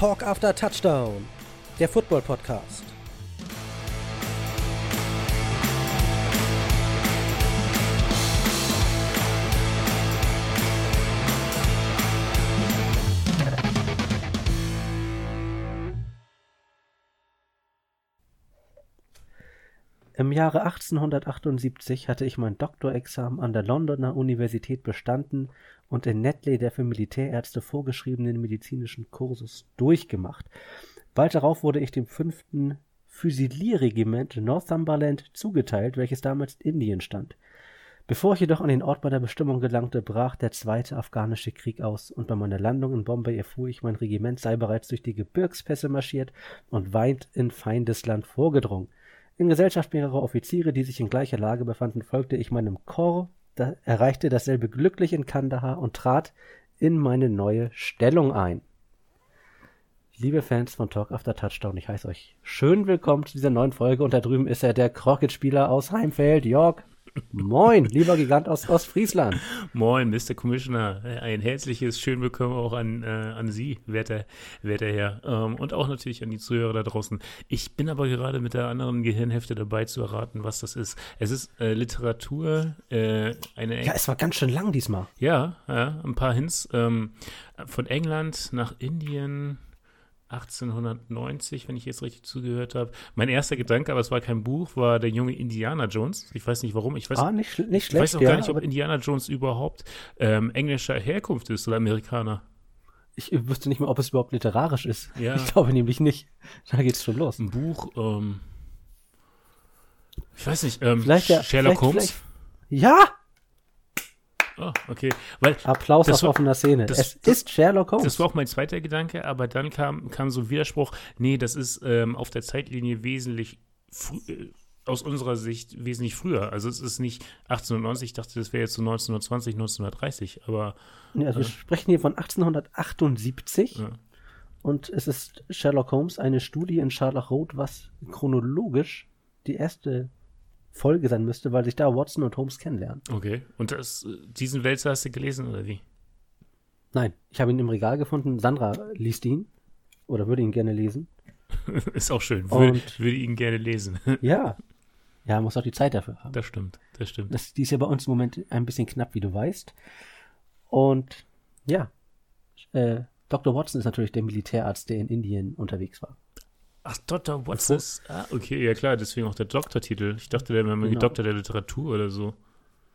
Talk After Touchdown, der Football Podcast. Im Jahre 1878 hatte ich mein Doktorexamen an der Londoner Universität bestanden und in Netley der für Militärärzte vorgeschriebenen medizinischen Kursus durchgemacht. Bald darauf wurde ich dem fünften Füsilierregiment Northumberland zugeteilt, welches damals in Indien stand. Bevor ich jedoch an den Ort meiner Bestimmung gelangte, brach der zweite afghanische Krieg aus, und bei meiner Landung in Bombay erfuhr ich, mein Regiment sei bereits durch die Gebirgspässe marschiert und weit in Feindesland vorgedrungen. In Gesellschaft mehrerer Offiziere, die sich in gleicher Lage befanden, folgte ich meinem Korps, da erreichte dasselbe glücklich in Kandahar und trat in meine neue Stellung ein. Liebe Fans von Talk After Touchdown, ich heiße euch schön willkommen zu dieser neuen Folge und da drüben ist er, der Crockett-Spieler aus Heimfeld, Jörg. Moin, lieber Gigant aus Ostfriesland. Moin, Mr. Commissioner. Ein herzliches schön willkommen auch an, äh, an Sie, werter, werter Herr. Ähm, und auch natürlich an die Zuhörer da draußen. Ich bin aber gerade mit der anderen Gehirnhälfte dabei zu erraten, was das ist. Es ist äh, Literatur, äh, eine. Ja, es war ganz schön lang diesmal. Ja, ja ein paar Hints. Ähm, von England nach Indien 1890, wenn ich jetzt richtig zugehört habe. Mein erster Gedanke, aber es war kein Buch, war der junge Indiana Jones. Ich weiß nicht warum. Ich weiß, ah, nicht, nicht schlecht. Ich weiß auch ja, gar nicht, ob Indiana Jones überhaupt ähm, englischer Herkunft ist oder Amerikaner. Ich wüsste nicht mehr, ob es überhaupt literarisch ist. Ja. Ich glaube nämlich nicht. Da geht's schon los. Ein Buch, ähm, ich weiß nicht, ähm, vielleicht ja, Sherlock vielleicht, Holmes? Vielleicht, ja! Oh, okay. Weil Applaus aus war- offener Szene. das- es das- ist Sherlock Holmes. Das war auch mein zweiter Gedanke, aber dann kam, kam so ein Widerspruch, nee, das ist ähm, auf der Zeitlinie wesentlich äh, aus unserer Sicht wesentlich früher. Also es ist nicht 1890, ich dachte, das wäre jetzt so 1920, 1930, aber Ja, also wir sprechen hier von 1878 Ja. und es ist Sherlock Holmes, eine Studie in Sherlock Road, was chronologisch die erste Folge sein müsste, weil sich da Watson und Holmes kennenlernen. okay. Und das, äh, diesen Wälzer hast du gelesen oder wie? Nein, ich habe ihn im Regal gefunden. Sandra liest ihn oder würde ihn gerne lesen. ist auch schön. Würde, Und- würde ihn gerne lesen. Ja. Ja, muss auch die Zeit dafür haben. Das stimmt, das stimmt. Das, die ist ja bei uns im Moment ein bisschen knapp, wie du weißt. Und ja, äh, Dr. Watson ist natürlich der Militärarzt, der in Indien unterwegs war. Ach, Dr. Bevor- ist. Ah, okay, ja klar, deswegen auch der Doktortitel. Ich dachte, der wäre mal Genau. Doktor der Literatur oder so.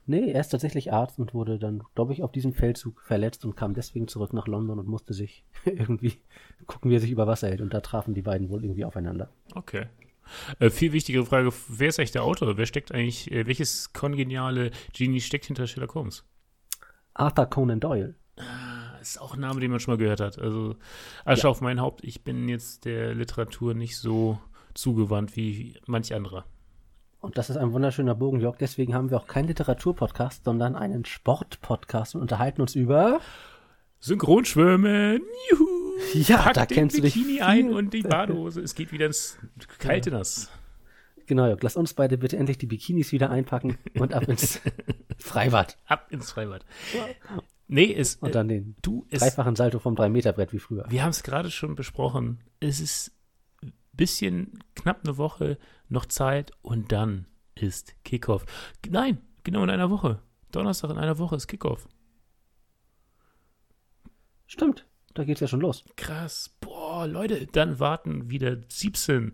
Nee, er ist tatsächlich Arzt und wurde dann, glaube ich, auf diesem Feldzug verletzt und kam deswegen zurück nach London und musste sich irgendwie gucken, wie er sich über Wasser hält. Und da trafen die beiden wohl irgendwie aufeinander. Okay. Äh, viel wichtigere Frage: Wer ist eigentlich der Autor? Wer steckt eigentlich, äh, welches kongeniale Genie steckt hinter Sherlock Holmes? Arthur Conan Doyle. Ah, ist auch ein Name, den man schon mal gehört hat. Also, Asche auf mein Haupt, ich bin jetzt der Literatur nicht so zugewandt wie manch anderer. Und das ist ein wunderschöner Bogen, Jörg. Deswegen haben wir auch keinen Literaturpodcast, sondern einen Sportpodcast und unterhalten uns über. Synchronschwimmen! Juhu! Ja, Pack da den kennst du dich Bikini ein und die Badehose. Es geht wieder ins kalte Nass. Genau, Jörg. Lass uns beide bitte endlich die Bikinis wieder einpacken und ab ins Freibad. Ab ins Freibad. Nee, es, Und dann den du, es, dreifachen Salto vom 3-Meter-Brett wie früher. wir haben es gerade schon besprochen. Es ist ein bisschen knapp eine Woche noch Zeit und dann ist Kickoff. Nein, genau in einer Woche. Donnerstag in einer Woche ist Kickoff. Stimmt, da geht's ja schon los. Krass. Boah, Leute, dann warten wieder 17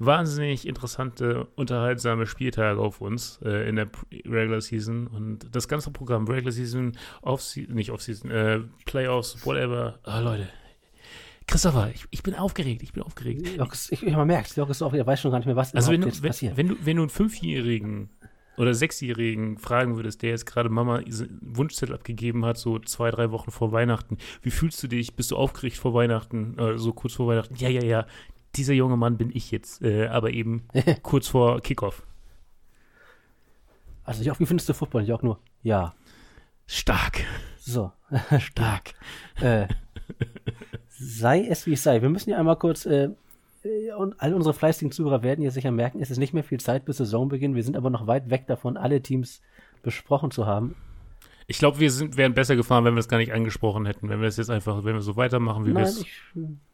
wahnsinnig interessante, unterhaltsame Spieltage auf uns äh, in der Regular Season. Und das ganze Programm, Regular Season, Off-Season, nicht Off-Season, äh, Playoffs, whatever. Ah, Leute. Christopher, ich, ich bin aufgeregt, ich bin aufgeregt. Jörg, ist- ich, ich man merkt, Jörg ist er weiß schon gar nicht mehr, was Also wenn du, jetzt wenn, passiert. wenn, du, wenn du einen Fünfjährigen oder Sechsjährigen fragen würdest, der jetzt gerade Mama Wunschzettel abgegeben hat, so zwei, drei Wochen vor Weihnachten, wie fühlst du dich? Bist du aufgeregt vor Weihnachten, äh, so kurz vor Weihnachten? Ja, ja, ja, dieser junge Mann bin ich jetzt, äh, aber eben kurz vor Kickoff. Also Jörg, wie findest du Football? Jörg nur, ja. Stark, So, stark. äh, sei es wie es sei. Wir müssen ja einmal kurz, äh, und all unsere fleißigen Zuhörer werden ja sicher merken, es ist nicht mehr viel Zeit bis Saisonbeginn. Wir sind aber noch weit weg davon, alle Teams besprochen zu haben. Ich glaube, wir sind, wären besser gefahren, wenn wir es gar nicht angesprochen hätten. Wenn wir es jetzt einfach, wenn wir so weitermachen, wie wir es.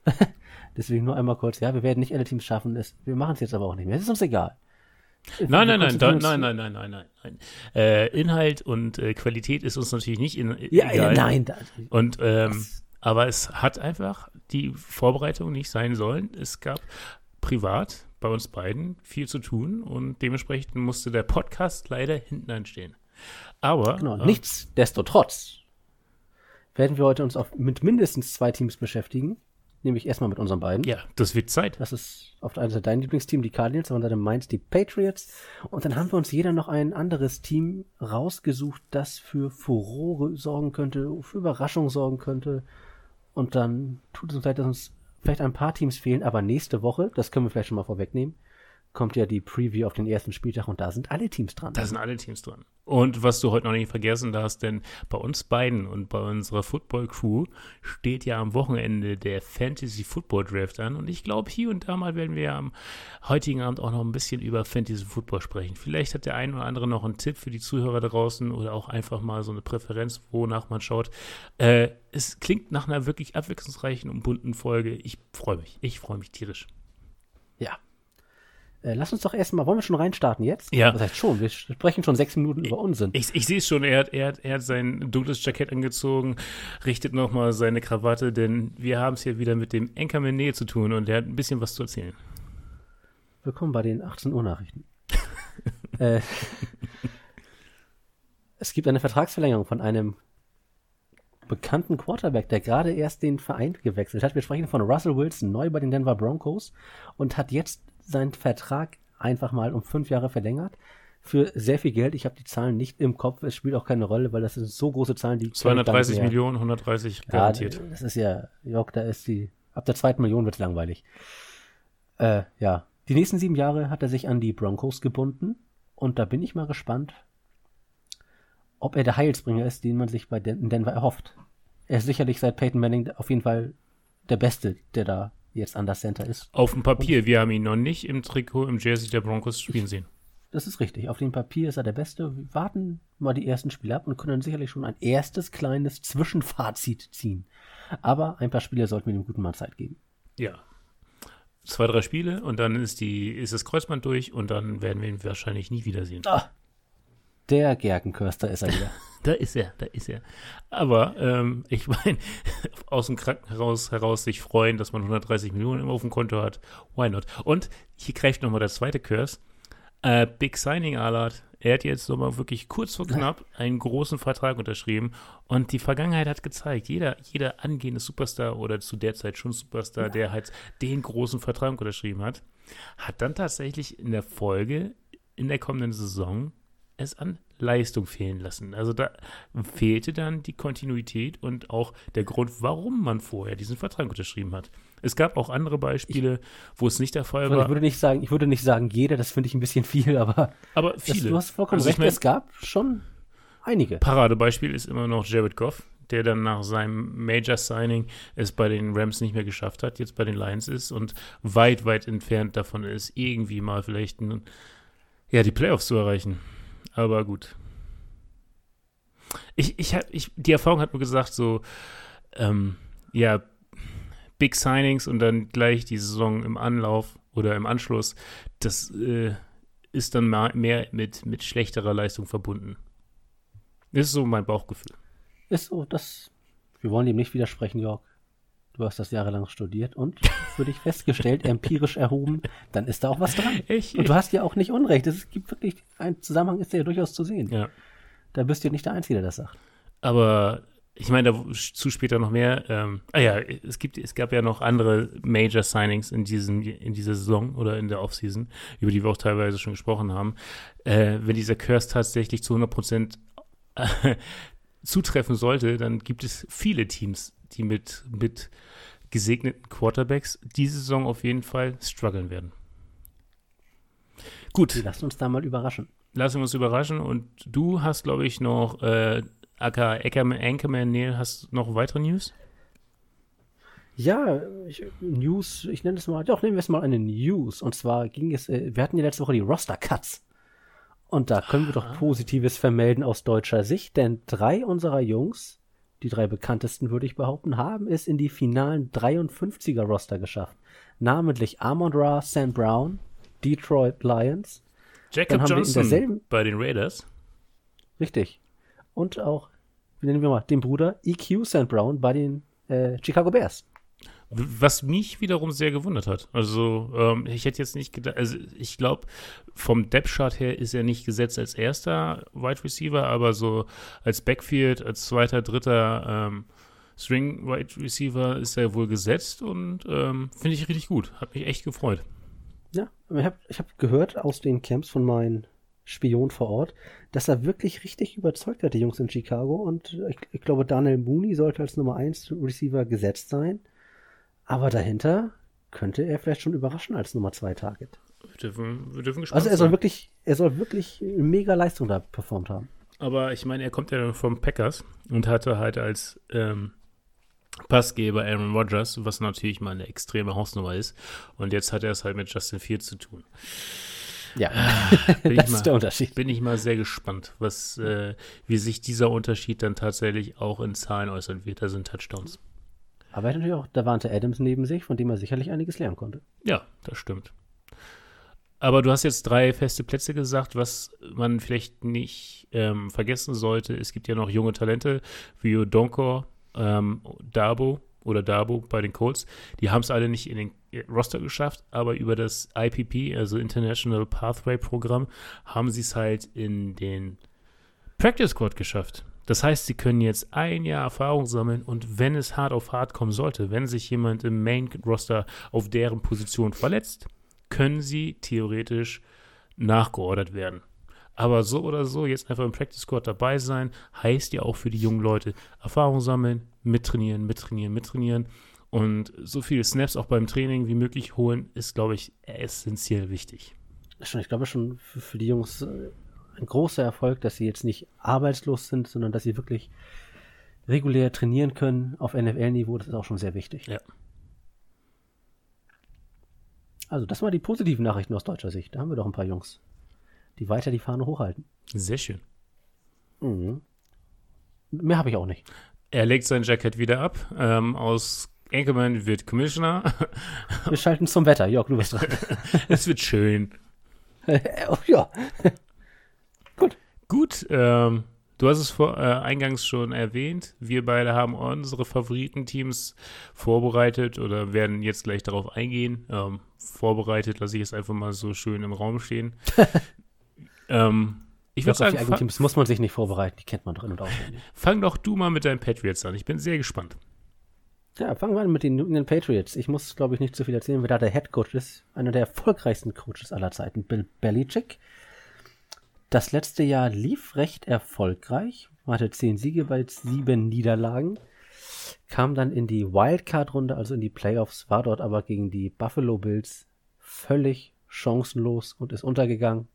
deswegen nur einmal kurz. Ja, wir werden nicht alle Teams schaffen. Es, wir machen es jetzt aber auch nicht mehr. Es ist uns egal. Nein, nein, nein, da, nein, nein, nein, nein, nein, nein. Äh, Inhalt und äh, Qualität ist uns natürlich nicht in, Ja, egal. ja, nein. Da, Und ähm, aber es hat einfach die Vorbereitung nicht sein sollen. Es gab privat bei uns beiden viel zu tun und dementsprechend musste der Podcast leider hinten anstehen. Aber genau. äh, Nichtsdestotrotz werden wir heute uns auf, mit mindestens zwei Teams beschäftigen. Nämlich erstmal mit unseren beiden. ja, das wird Zeit. Das ist auf der einen Seite dein Lieblingsteam, die Cardinals, auf der anderen Seite meins, die Patriots. Und dann haben wir uns jeder noch ein anderes Team rausgesucht, das für Furore sorgen könnte, für Überraschung sorgen könnte. Und dann tut es uns leid, dass uns vielleicht ein paar Teams fehlen, aber nächste Woche, das können wir vielleicht schon mal vorwegnehmen, kommt ja die Preview auf den ersten Spieltag und da sind alle Teams dran. Da sind alle Teams dran. Und was du heute noch nicht vergessen darfst, denn bei uns beiden und bei unserer Football Crew steht ja am Wochenende der Fantasy Football Draft an. Und ich glaube, hier und da mal werden wir am heutigen Abend auch noch ein bisschen über Fantasy Football sprechen. Vielleicht hat der ein oder andere noch einen Tipp für die Zuhörer da draußen oder auch einfach mal so eine Präferenz, wonach man schaut. Äh, es klingt nach einer wirklich abwechslungsreichen und bunten Folge. Ich freue mich. Ich freue mich tierisch. Äh, lass uns doch erstmal, wollen wir schon reinstarten jetzt? Ja. Das heißt schon, wir sprechen schon sechs Minuten über Unsinn. Ich, ich sehe es schon, er hat, er, hat, er hat sein dunkles Jackett angezogen, richtet nochmal seine Krawatte, denn wir haben es hier wieder mit dem Enkermann Nähe zu tun und er hat ein bisschen was zu erzählen. Willkommen bei den 18 Uhr Nachrichten. äh, es gibt eine Vertragsverlängerung von einem bekannten Quarterback, der gerade erst den Verein gewechselt hat. Wir sprechen von Russell Wilson, neu bei den Denver Broncos und hat jetzt seinen Vertrag einfach mal um fünf Jahre verlängert. Für sehr viel Geld. Ich habe die Zahlen nicht im Kopf. Es spielt auch keine Rolle, weil das sind so große Zahlen, die. kenn ich gar nicht 230 mehr. Millionen, 130 Ja, garantiert. das ist ja, Jörg, da ist die, ab der zweiten Million wird's langweilig. Äh, ja. Die nächsten sieben Jahre hat er sich an die Broncos gebunden und da bin ich mal gespannt, ob er der Heilsbringer ist, den man sich bei Den Denver erhofft. Er ist sicherlich seit Peyton Manning auf jeden Fall der Beste, der da jetzt an das Center ist. Auf dem Papier, wir haben ihn noch nicht im Trikot, im Jersey der Broncos spielen sehen. Das ist richtig. Auf dem Papier ist er der Beste. Wir warten mal die ersten Spiele ab und können dann sicherlich schon ein erstes kleines Zwischenfazit ziehen. Aber ein paar Spiele sollten wir dem guten Mann Zeit geben. Ja. Zwei, drei Spiele und dann ist, die, ist das Kreuzband durch und dann werden wir ihn wahrscheinlich nie wiedersehen. Ah, der Gerkenkörster ist er wieder. Da ist er, da ist er. Aber ähm, ich meine, aus dem Krankenhaus heraus sich freuen, dass man 130 Millionen immer auf dem Konto hat. Why not? Und hier greift nochmal der zweite Curse. Äh, Big Signing Alert. Er hat jetzt nochmal wirklich kurz vor knapp einen großen Vertrag unterschrieben. Und die Vergangenheit hat gezeigt, jeder, jeder angehende Superstar oder zu der Zeit schon Superstar, der halt den großen Vertrag unterschrieben hat, hat dann tatsächlich in der Folge, in der kommenden Saison, es an Leistung fehlen lassen. Also da fehlte dann die Kontinuität und auch der Grund, warum man vorher diesen Vertrag unterschrieben hat. Es gab auch andere Beispiele, wo es nicht der Fall Ich war, würde nicht sagen, ich würde nicht sagen jeder, das finde ich ein bisschen viel, aber aber das, viele. du hast vollkommen Also ich recht, mein- es gab schon einige. Paradebeispiel ist immer noch Jared Goff, der dann nach seinem Major Signing es bei den Rams nicht mehr geschafft hat, jetzt bei den Lions ist und weit, weit entfernt davon ist, irgendwie mal vielleicht ein, ja, die Playoffs zu erreichen. Aber gut. Ich, ich ich, die Erfahrung hat mir gesagt, so, ähm, ja, Big Signings und dann gleich die Saison im Anlauf oder im Anschluss, das äh, ist dann mehr mit, mit schlechterer Leistung verbunden. Das ist so mein Bauchgefühl. Ist so, das. Wir wollen dem nicht widersprechen, Jörg. Du hast das jahrelang studiert und für dich festgestellt, empirisch erhoben, dann ist da auch was dran. Ich, Und du hast ja auch nicht Unrecht. Es gibt wirklich, ein Zusammenhang ist ja durchaus zu sehen. ja. Da bist du ja nicht der Einzige, der das sagt. Aber ich meine, dazu später noch mehr. Ähm, ah ja, es, gibt, es gab ja noch andere Major Signings in, diesem, in dieser Saison oder in der Offseason, über die wir auch teilweise schon gesprochen haben. Äh, wenn dieser Curse tatsächlich zu 100 Prozent äh, zutreffen sollte, dann gibt es viele Teams, die mit, mit gesegneten Quarterbacks diese Saison auf jeden Fall strugglen werden. Gut. Lasst uns da mal überraschen. lassen wir uns überraschen. Und du hast, glaube ich, noch äh, aka Ackerman, Anchorman Neil, hast noch weitere News? Ja, ich, News, ich nenne es mal, doch, nehmen wir es mal eine News. Und zwar ging es, äh, wir hatten ja letzte Woche die Roster-Cuts. Und da können wir doch Positives vermelden aus deutscher Sicht, denn drei unserer Jungs, die drei bekanntesten würde ich behaupten, haben es in die finalen 53er Roster geschafft. Namentlich Amon Ra, Sam Brown, Detroit Lions. Jacob Johnson bei den Raiders. Richtig. Und auch, wie nennen wir mal, den Bruder EQ Sam Brown bei den äh, Chicago Bears. Was mich wiederum sehr gewundert hat. Also, ähm, ich hätte jetzt nicht gedacht, also ich glaube, vom Depth-Chart her ist er nicht gesetzt als erster Wide Receiver, aber so als Backfield, als zweiter, dritter ähm, String Wide Receiver ist er wohl gesetzt und ähm, finde ich richtig gut. Hat mich echt gefreut. Ja, ich habe ich hab gehört aus den Camps von meinen Spion vor Ort, dass er wirklich richtig überzeugt hat, die Jungs in Chicago. Und ich, ich glaube, Daniel Mooney sollte als Nummer 1 Receiver gesetzt sein. Aber dahinter könnte er vielleicht schon überraschen als Nummer 2 Target. Wir dürfen, wir dürfen gespannt Also er soll sein. wirklich, er soll wirklich mega Leistung da performt haben. Aber ich meine, er kommt ja vom Packers und hatte halt als ähm, Passgeber Aaron Rodgers, was natürlich mal eine extreme Hausnummer ist. Und jetzt hat er es halt mit Justin Fields zu tun. Ja, bin das mal, ist der Unterschied. Bin ich mal sehr gespannt, was, äh, wie sich dieser Unterschied dann tatsächlich auch in Zahlen äußern wird. Da sind Touchdowns. Aber er hat natürlich auch Davante Adams neben sich, von dem er sicherlich einiges lernen konnte. Ja, das stimmt. Aber du hast jetzt drei feste Plätze gesagt, was man vielleicht nicht ähm, vergessen sollte. Es gibt ja noch junge Talente wie Odonkor, ähm, Dabo oder Dabo bei den Colts. Die haben es alle nicht in den Roster geschafft, aber über das IPP, also International Pathway Programm, haben sie es halt in den Practice Squad geschafft. Das heißt, sie können jetzt ein Jahr Erfahrung sammeln und wenn es hart auf hart kommen sollte, wenn sich jemand im Main Roster auf deren Position verletzt, können sie theoretisch nachgeordert werden. Aber so oder so, jetzt einfach im Practice Squad dabei sein, heißt ja auch für die jungen Leute Erfahrung sammeln, mittrainieren, mittrainieren, mittrainieren. Und so viele Snaps auch beim Training wie möglich holen, ist, glaube ich, essentiell wichtig. ich glaube schon für, für die Jungs äh, ein großer Erfolg, dass sie jetzt nicht arbeitslos sind, sondern dass sie wirklich regulär trainieren können auf NFL-Niveau. Das ist auch schon sehr wichtig. Ja. Also, das waren die positiven Nachrichten aus deutscher Sicht. Da haben wir doch ein paar Jungs die weiter die Fahne hochhalten. Sehr schön. Mhm. Mehr habe ich auch nicht. Er legt sein Jacket wieder ab. Ähm, aus Enkelmann wird Commissioner. Wir schalten zum Wetter. Jörg, du bist dran. es wird schön. ja. Gut. Ähm, du hast es vor, äh, eingangs schon erwähnt. Wir beide haben unsere Favoritenteams vorbereitet oder werden jetzt gleich darauf eingehen. Ähm, vorbereitet lasse ich es einfach mal so schön im Raum stehen. Ähm, ich würde sagen, die Teams muss man sich nicht vorbereiten, die kennt man drin und auswendig. Fang doch du mal mit deinen Patriots an. Ich bin sehr gespannt. Ja, fangen wir an mit den New England Patriots. Ich muss, glaube ich, nicht zu viel erzählen, wer da der Head Coach ist. Einer der erfolgreichsten Coaches aller Zeiten, Bill Belichick. Das letzte Jahr lief recht erfolgreich. Hatte zehn Siege bei sieben Niederlagen. Kam dann in die Wildcard-Runde, also in die Playoffs, war dort aber gegen die Buffalo Bills völlig chancenlos und ist untergegangen.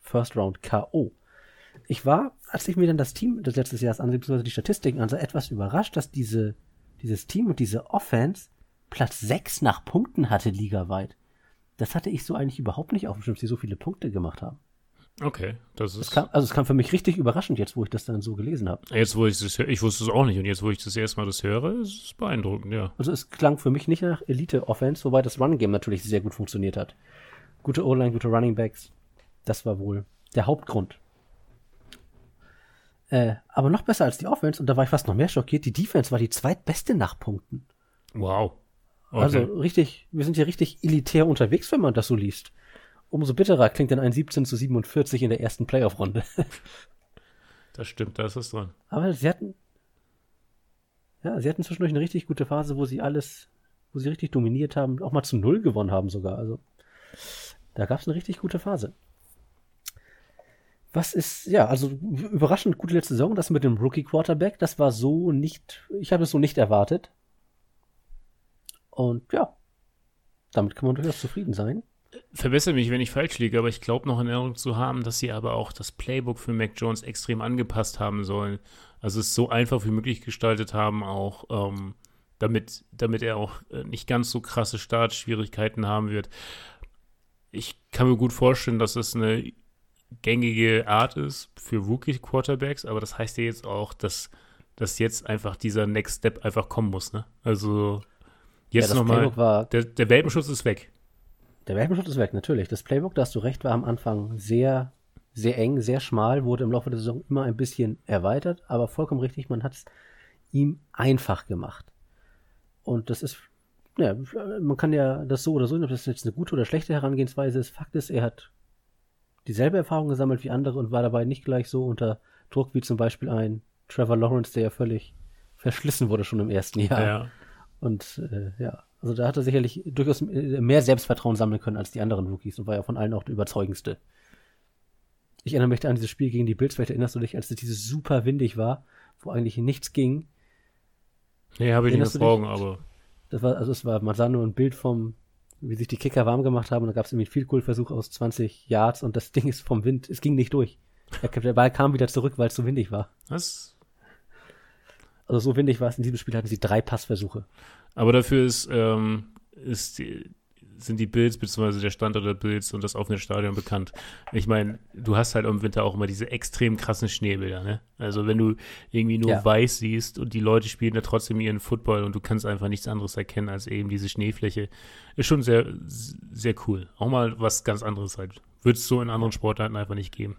First Round K.O. Ich war, als ich mir dann das Team des letzten Jahres ansah, beziehungsweise die Statistiken ansah, etwas überrascht, dass diese, dieses Team und diese Offense Platz 6 nach Punkten hatte ligaweit. Das hatte ich so eigentlich überhaupt nicht auf dem Schirm, dass sie so viele Punkte gemacht haben. Okay, das ist. Das kam, also es kam für mich richtig überraschend jetzt, wo ich das dann so gelesen habe. Jetzt, wo ich das höre, ich wusste es auch nicht und jetzt, wo ich das erste Mal das höre, ist es beeindruckend, ja. Also es klang für mich nicht nach Elite-Offense, wobei das Run-Game natürlich sehr gut funktioniert hat. Gute O-Line, gute Running Backs. Das war wohl der Hauptgrund. Äh, aber noch besser als die Offense, und da war ich fast noch mehr schockiert, die Defense war die zweitbeste nach Punkten. Wow. Okay. Also richtig, wir sind hier richtig elitär unterwegs, wenn man das so liest. Umso bitterer klingt dann ein 17 zu 47 in der ersten Playoff-Runde. das stimmt, da ist es dran. Aber sie hatten, ja, sie hatten zwischendurch eine richtig gute Phase, wo sie alles, wo sie richtig dominiert haben, auch mal zu Null gewonnen haben sogar. Also da gab es eine richtig gute Phase. Was ist, ja, also überraschend gute letzte Saison, das mit dem Rookie Quarterback, das war so nicht, ich habe es so nicht erwartet. Und ja, damit kann man durchaus zufrieden sein. Verbessere mich, wenn ich falsch liege, aber ich glaube noch in Erinnerung zu haben, dass sie aber auch das Playbook für Mac Jones extrem angepasst haben sollen. Also es so einfach wie möglich gestaltet haben, auch ähm, damit, damit er auch äh, nicht ganz so krasse Startschwierigkeiten haben wird. Ich kann mir gut vorstellen, dass es eine gängige Art ist für Rookie-Quarterbacks, aber das heißt ja jetzt auch, dass, dass jetzt einfach dieser Next Step einfach kommen muss, ne? Also jetzt ja, nochmal, der, der Welpenschutz ist weg. Der Welpenschutz ist weg, natürlich. Das Playbook, da hast du recht, war am Anfang sehr, sehr eng, sehr schmal, wurde im Laufe der Saison immer ein bisschen erweitert, aber vollkommen richtig, man hat es ihm einfach gemacht. Und das ist, ja, man kann ja das so oder so, ob das jetzt eine gute oder schlechte Herangehensweise ist. Fakt ist, er hat dieselbe Erfahrung gesammelt wie andere und war dabei nicht gleich so unter Druck wie zum Beispiel ein Trevor Lawrence, der ja völlig verschlissen wurde schon im ersten Jahr. Ja. Und äh, ja, also da hat er sicherlich durchaus mehr Selbstvertrauen sammeln können als die anderen Rookies und war ja von allen auch der überzeugendste. Ich erinnere mich an dieses Spiel gegen die Bills, vielleicht erinnerst du dich, als es dieses super windig war, wo eigentlich nichts ging. Nee, habe ich nicht vor Augen, aber. Das war, also es war, man sah nur ein Bild vom, wie sich die Kicker warm gemacht haben und da gab es irgendwie viel cool Versuch aus 20 Yards und das Ding ist vom Wind, es ging nicht durch. Der Ball kam wieder zurück, weil es so windig war. Was? Also so windig war es in diesem Spiel, hatten sie drei Passversuche. Aber dafür ist, ähm, ist die, sind die Bills bzw. der Standort der Bills und das offene Stadion bekannt. Ich meine, du hast halt im Winter auch immer diese extrem krassen Schneebilder, ne? Also wenn du irgendwie nur ja. weiß siehst und die Leute spielen da trotzdem ihren Football und du kannst einfach nichts anderes erkennen als eben diese Schneefläche, ist schon sehr, sehr cool. Auch mal was ganz anderes halt. Wird es so in anderen Sportarten einfach nicht geben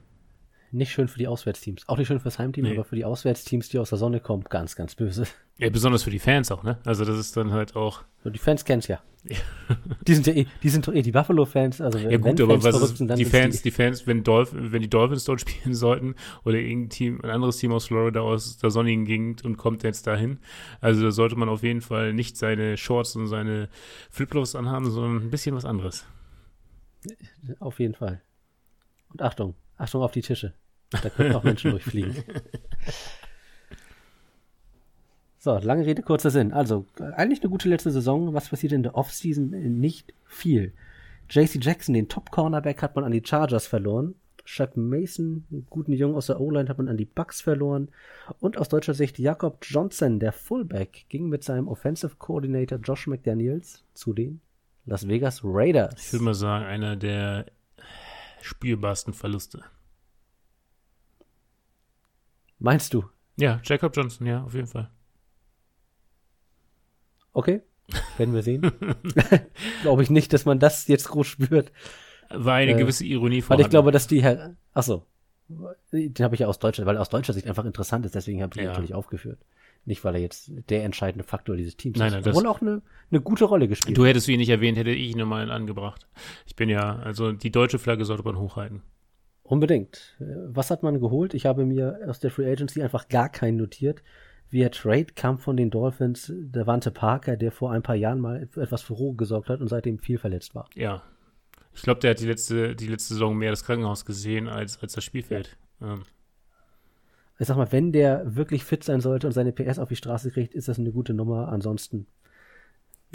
nicht schön für die Auswärtsteams. Auch nicht schön fürs Heimteam, nee. aber für die Auswärtsteams, die aus der Sonne kommen, ganz, ganz böse. Ja, besonders für die Fans auch, ne? Also das ist dann halt auch. Und die Fans kennen's ja. ja. die sind ja eh, die sind doch eh die Buffalo-Fans. Also ja gut, aber was ist, sind, die Fans, die, die, Fans, wenn, Dolph wenn die Dolphins dort spielen sollten oder irgendein Team, ein anderes Team aus Florida aus der sonnigen Gegend und kommt jetzt dahin, also da sollte man auf jeden Fall nicht seine Shorts und seine Flipflops anhaben, sondern ein bisschen was anderes. Auf jeden Fall. Und Achtung, Achtung auf die Tische. Da können auch Menschen durchfliegen. So, lange Rede, kurzer Sinn. Also, eigentlich eine gute letzte Saison. Was passiert in der Offseason? Nicht viel. JC Jackson, den Top-Cornerback, hat man an die Chargers verloren. Shaq Mason, einen guten Jungen aus der O-Line, hat man an die Bucks verloren. Und aus deutscher Sicht Jakob Johnson, der Fullback, ging mit seinem Offensive Coordinator Josh McDaniels zu den Las Vegas Raiders. Ich würde mal sagen, einer der spielbarsten Verluste. Meinst du? Ja, Jacob Johnson, ja, auf jeden Fall. Okay, werden wir sehen. glaube ich nicht, dass man das jetzt groß spürt. War eine äh, gewisse Ironie vorhanden. Weil ich glaube, dass die Herr, achso, den habe ich ja aus Deutschland, weil er aus deutscher Sicht einfach interessant ist, deswegen habe ich ihn ja. natürlich aufgeführt. Nicht, weil er jetzt der entscheidende Faktor dieses Teams nein, nein, ist. Obwohl auch eine, eine gute Rolle gespielt. Du hättest ihn nicht erwähnt, hätte ich ihn nochmal angebracht. Ich bin ja, also die deutsche Flagge sollte man hochhalten. Unbedingt. Was hat man geholt? Ich habe mir aus der Free Agency einfach gar keinen notiert. Via Trade kam von den Dolphins der Wante Parker, der vor ein paar Jahren mal etwas für Ruhe gesorgt hat und seitdem viel verletzt war. Ja. Ich glaube, der hat die letzte, die letzte Saison mehr das Krankenhaus gesehen als, als das Spielfeld. Ja. Ähm. Ich sag mal, wenn der wirklich fit sein sollte und seine PS auf die Straße kriegt, ist das eine gute Nummer. Ansonsten,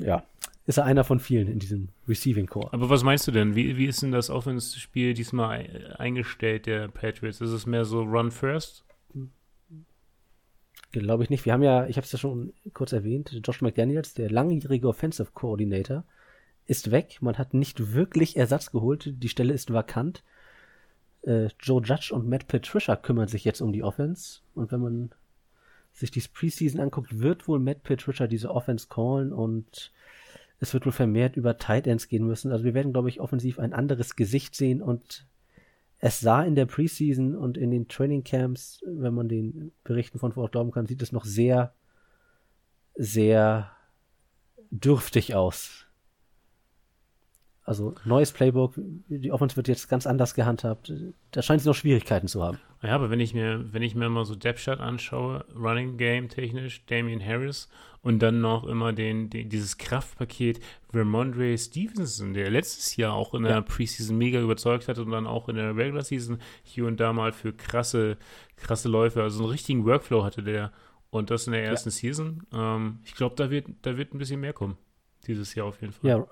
ja, ist er einer von vielen in diesem Receiving Core. Aber was meinst du denn? Wie, wie ist denn das Offense-Spiel diesmal eingestellt, der Patriots? Ist es mehr so Run First? Glaube ich nicht. Wir haben ja, ich habe es ja schon kurz erwähnt, Josh McDaniels, der langjährige Offensive Coordinator, ist weg. Man hat nicht wirklich Ersatz geholt. Die Stelle ist vakant. Äh, Joe Judge und Matt Patricia kümmern sich jetzt um die Offense. Und wenn man sich die Preseason anguckt, wird wohl Matt Patricia diese Offense callen und es wird wohl vermehrt über Tight Ends gehen müssen. Also wir werden, glaube ich, offensiv ein anderes Gesicht sehen und es sah in der Preseason und in den Training Camps, wenn man den Berichten von vor Ort glauben kann, sieht es noch sehr, sehr dürftig aus. Also neues Playbook, die Offense wird jetzt ganz anders gehandhabt. Da scheint es noch Schwierigkeiten zu haben. Ja, aber wenn ich mir, wenn ich mir mal so Depth anschaue, Running Game technisch, Damian Harris und dann noch immer den, den dieses Kraftpaket Vermondre Stevenson, der letztes Jahr auch in der ja. Preseason mega überzeugt hat und dann auch in der Regular Season hier und da mal für krasse, krasse Läufe, also einen richtigen Workflow hatte der und das in der ersten ja. Season. Ähm, ich glaube, da wird, da wird ein bisschen mehr kommen. Dieses Jahr auf jeden Fall. Ja,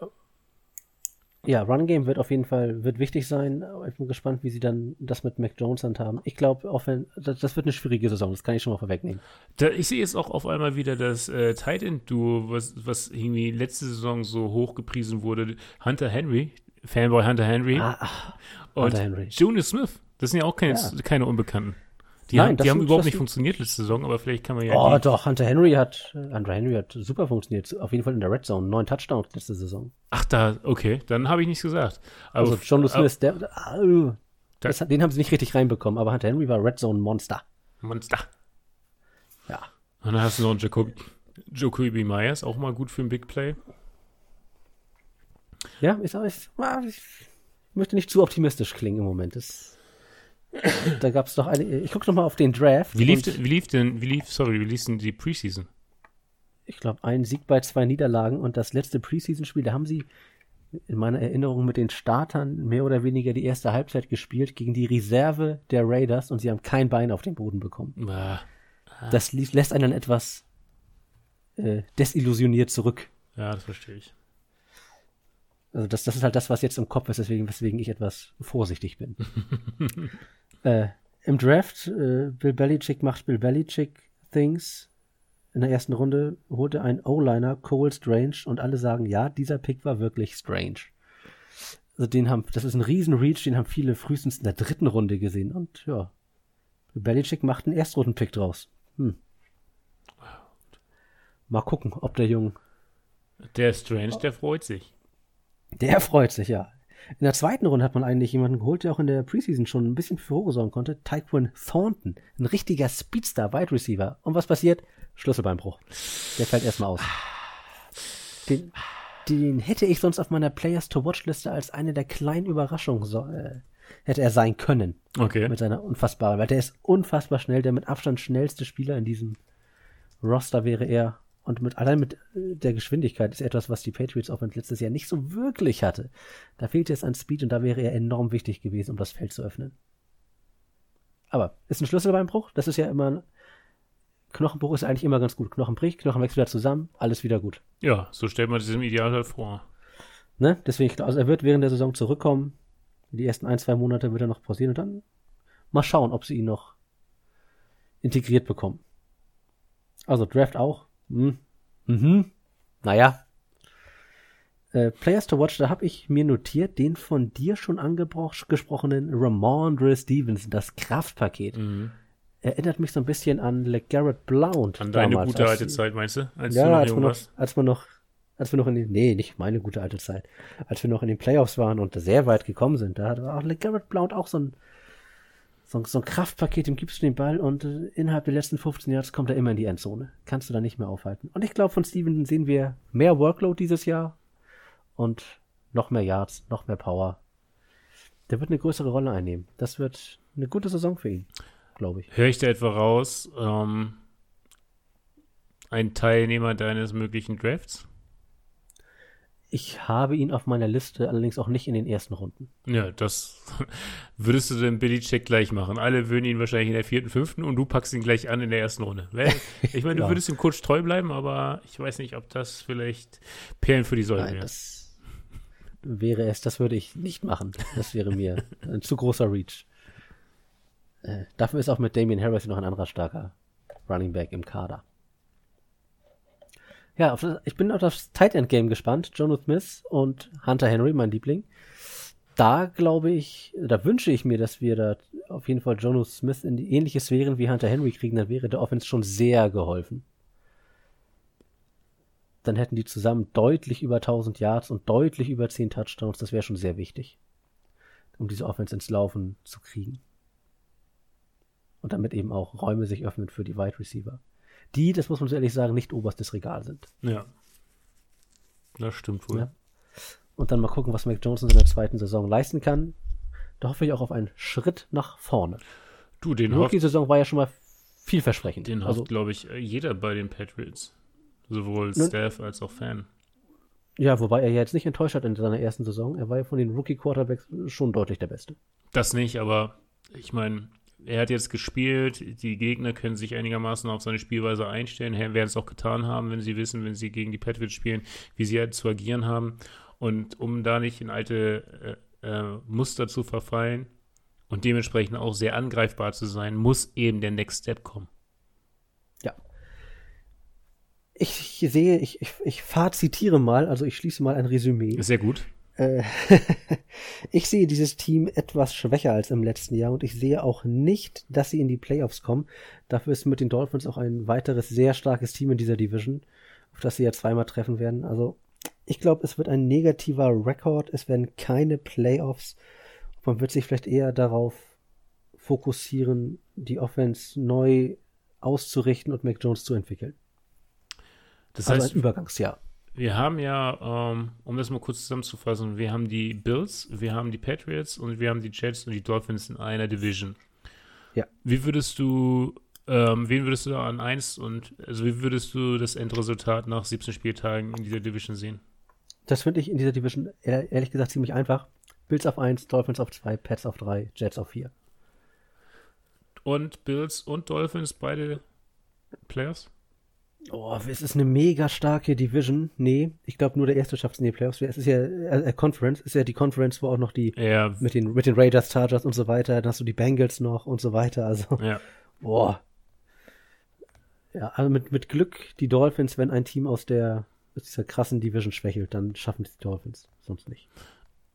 ja, Run Game wird auf jeden Fall wird wichtig sein. Ich bin gespannt, wie sie dann das mit Mac Jones handhaben. Ich glaube, auch wenn das, das, wird eine schwierige Saison, das kann ich schon mal vorwegnehmen. Da, ich sehe jetzt auch auf einmal wieder das äh, Tight End Duo, was, was irgendwie letzte Saison so hoch gepriesen wurde. Hunter Henry, Fanboy Hunter Henry ah, ach, und Hunter Henry. Junior Smith. Das sind ja auch keine, Ja. keine Unbekannten. Die, Nein, haben, die haben überhaupt nicht funktioniert letzte Saison, aber vielleicht kann man ja Oh, doch, Hunter Henry hat, äh, Hunter Henry hat super funktioniert. Auf jeden Fall in der Red Zone. Neun Touchdowns letzte Saison. Ach, da, okay, dann habe ich nichts gesagt. Aber, Also John aber- Smith, der, ah, das, den haben sie nicht richtig reinbekommen, aber Hunter Henry war Red Zone Monster. Monster. Ja. Und dann hast du noch einen Jacob, Jacoby Myers, auch mal gut für ein Big Play. Ja, ich, ich, ah, ich möchte nicht zu optimistisch klingen im Moment. Das, da gab es doch eine. Ich gucke noch mal auf den Draft. Wie lief, wie lief denn, wie lief, sorry, wie lief denn die Preseason? Ich glaube, ein Sieg bei zwei Niederlagen und das letzte Preseason-Spiel, da haben sie in meiner Erinnerung mit den Startern mehr oder weniger die erste Halbzeit gespielt gegen die Reserve der Raiders und sie haben kein Bein auf den Boden bekommen. Ah, Das ließ, lässt einen dann etwas äh, desillusioniert zurück. ja, das verstehe ich. Also das, das ist halt das, was jetzt im Kopf ist, deswegen, weswegen ich etwas vorsichtig bin. äh, Im Draft, äh, Bill Belichick macht Bill Belichick Things. In der ersten Runde holte ein O-Liner Cole Strange und alle sagen, ja, dieser Pick war wirklich strange. Also den haben, das ist ein riesen Reach, den haben viele frühestens in der dritten Runde gesehen und ja, Bill Belichick macht einen Erstrunden-Pick draus. Hm. Mal gucken, ob der Junge Der Strange, der freut sich. Der freut sich, ja. In der zweiten Runde hat man eigentlich jemanden geholt, der auch in der Preseason schon ein bisschen für Furore sorgen konnte. Tyquin Thornton. Ein richtiger Speedstar Wide Receiver. Und was passiert? Schlüsselbeinbruch. Der fällt erstmal aus. Den, den hätte ich sonst auf meiner Players to Watch Liste als eine der kleinen Überraschungen so, äh, hätte er sein können. Okay. Mit seiner unfassbaren, weil der ist unfassbar schnell. Der mit Abstand schnellste Spieler in diesem Roster wäre er. Und mit, allein mit äh, der Geschwindigkeit ist etwas, was die Patriots Offense letztes Jahr nicht so wirklich hatte. Da fehlt jetzt an Speed und da wäre er enorm wichtig gewesen, um das Feld zu öffnen. Aber ist ein Schlüsselbeinbruch, das ist ja immer ein Knochenbruch ist eigentlich immer ganz gut. Knochen bricht, Knochen wächst wieder zusammen, alles wieder gut. Ja, so stellt man sich das im Idealfall vor. Ne? Deswegen, also er wird während der Saison zurückkommen. Die ersten ein, zwei Monate wird er noch pausieren und dann mal schauen, ob sie ihn noch integriert bekommen. Also Draft auch. Hm. Mhm. Naja. Äh, Players to Watch, da habe ich mir notiert, den von dir schon angesprochenen Ramondre Stevenson, das Kraftpaket. Mhm. Erinnert mich so ein bisschen an LeGarrette Blount. An deine damals, gute als- alte Zeit, meinst du? Als du ja, noch als wir noch, als wir noch, als wir noch in den, nee, nicht meine gute alte Zeit, als wir noch in den Playoffs waren und sehr weit gekommen sind, da hatte auch LeGarrette Blount auch so ein, so, ein- so ein Kraftpaket, dem gibst du den Ball und äh, innerhalb der letzten 15 Jahre kommt er immer in die Endzone. Kannst du da nicht mehr aufhalten. Und ich glaube, von Stevenson sehen wir mehr Workload dieses Jahr und noch mehr Yards, noch mehr Power. Der wird eine größere Rolle einnehmen. Das wird eine gute Saison für ihn, glaube ich. Höre ich da etwa raus, ähm, ein Teilnehmer deines möglichen Drafts? Ich habe ihn auf meiner Liste, allerdings auch nicht in den ersten Runden. Ja, das würdest du den Billy Check gleich machen. Alle würden ihn wahrscheinlich in der vierten, fünften und du packst ihn gleich an in der ersten Runde. Ich meine, du Ja. würdest dem Coach treu bleiben, aber ich weiß nicht, ob das vielleicht Perlen für die Säule wäre. das wäre es, das würde ich nicht machen. Das wäre mir ein zu großer Reach. Äh, dafür ist auch mit Damian Harris noch ein anderer starker Running Back im Kader. Ja, auf ich bin auf das Tight End Game gespannt. Jono Smith und Hunter Henry, mein Liebling. Da glaube ich, da wünsche ich mir, dass wir da auf jeden Fall Jono Smith in die ähnliche Sphären wie Hunter Henry kriegen, dann wäre der Offense schon sehr geholfen. Dann hätten die zusammen deutlich über 1000 Yards und deutlich über 10 Touchdowns. Das wäre schon sehr wichtig, um diese Offense ins Laufen zu kriegen. Und damit eben auch Räume sich öffnen für die Wide Receiver. Die, das muss man so ehrlich sagen, nicht oberstes Regal sind. Ja. Das stimmt wohl. Ja. Und dann mal gucken, was Mac Jones in seiner zweiten Saison leisten kann. Da hoffe ich auch auf einen Schritt nach vorne. Du, Die den Rookie-Saison war ja schon mal vielversprechend. den also, hofft glaube ich, jeder bei den Patriots. Sowohl Nun- Staff als auch Fan. ja, wobei er ja jetzt nicht enttäuscht hat in seiner ersten Saison. Er war ja von den Rookie-Quarterbacks schon deutlich der Beste. Das nicht, aber ich meine, er hat jetzt gespielt, die Gegner können sich einigermaßen auf seine Spielweise einstellen, werden es auch getan haben, wenn sie wissen, wenn sie gegen die Patriots spielen, wie sie halt zu agieren haben. Und um da nicht in alte äh, äh, Muster zu verfallen und dementsprechend auch sehr angreifbar zu sein, muss eben der Next Step kommen. Ja. Ich sehe, ich, ich, ich fazitiere mal, also ich schließe mal ein Resümee. Sehr gut. Äh, ich sehe dieses Team etwas schwächer als im letzten Jahr und ich sehe auch nicht, dass sie in die Playoffs kommen. Dafür ist mit den Dolphins auch ein weiteres sehr starkes Team in dieser Division, auf das sie ja zweimal treffen werden. Also ich glaube, es wird ein negativer Rekord, es werden keine Playoffs. Man wird sich vielleicht eher darauf fokussieren, die Offense neu auszurichten und Mac Jones zu entwickeln. Das also heißt, ein Übergangsjahr. Wir haben ja, ähm, um das mal kurz zusammenzufassen, wir haben die Bills, wir haben die Patriots und wir haben die Jets und die Dolphins in einer Division. Ja. Wie würdest du, ähm, wen würdest du da an 1 und, also wie würdest du das Endresultat nach 17 Spieltagen in dieser Division sehen? Das finde ich in dieser Division ehrlich gesagt ziemlich einfach. Bills auf 1, Dolphins auf 2, Pets auf 3, Jets auf 4. Und Bills und Dolphins beide Players? Oh, es ist eine mega starke Division. Nee, ich glaube nur der erste schafft es in die Playoffs. Es ist ja äh, äh, Conference, ist ja die Conference, wo auch noch die ja. mit den mit den Raiders, Chargers und so weiter, dann hast du die Bengals noch und so weiter. Also ja. boah. Ja, also mit, mit Glück die Dolphins, wenn ein Team aus der aus dieser krassen Division schwächelt, dann schaffen es die Dolphins, sonst nicht.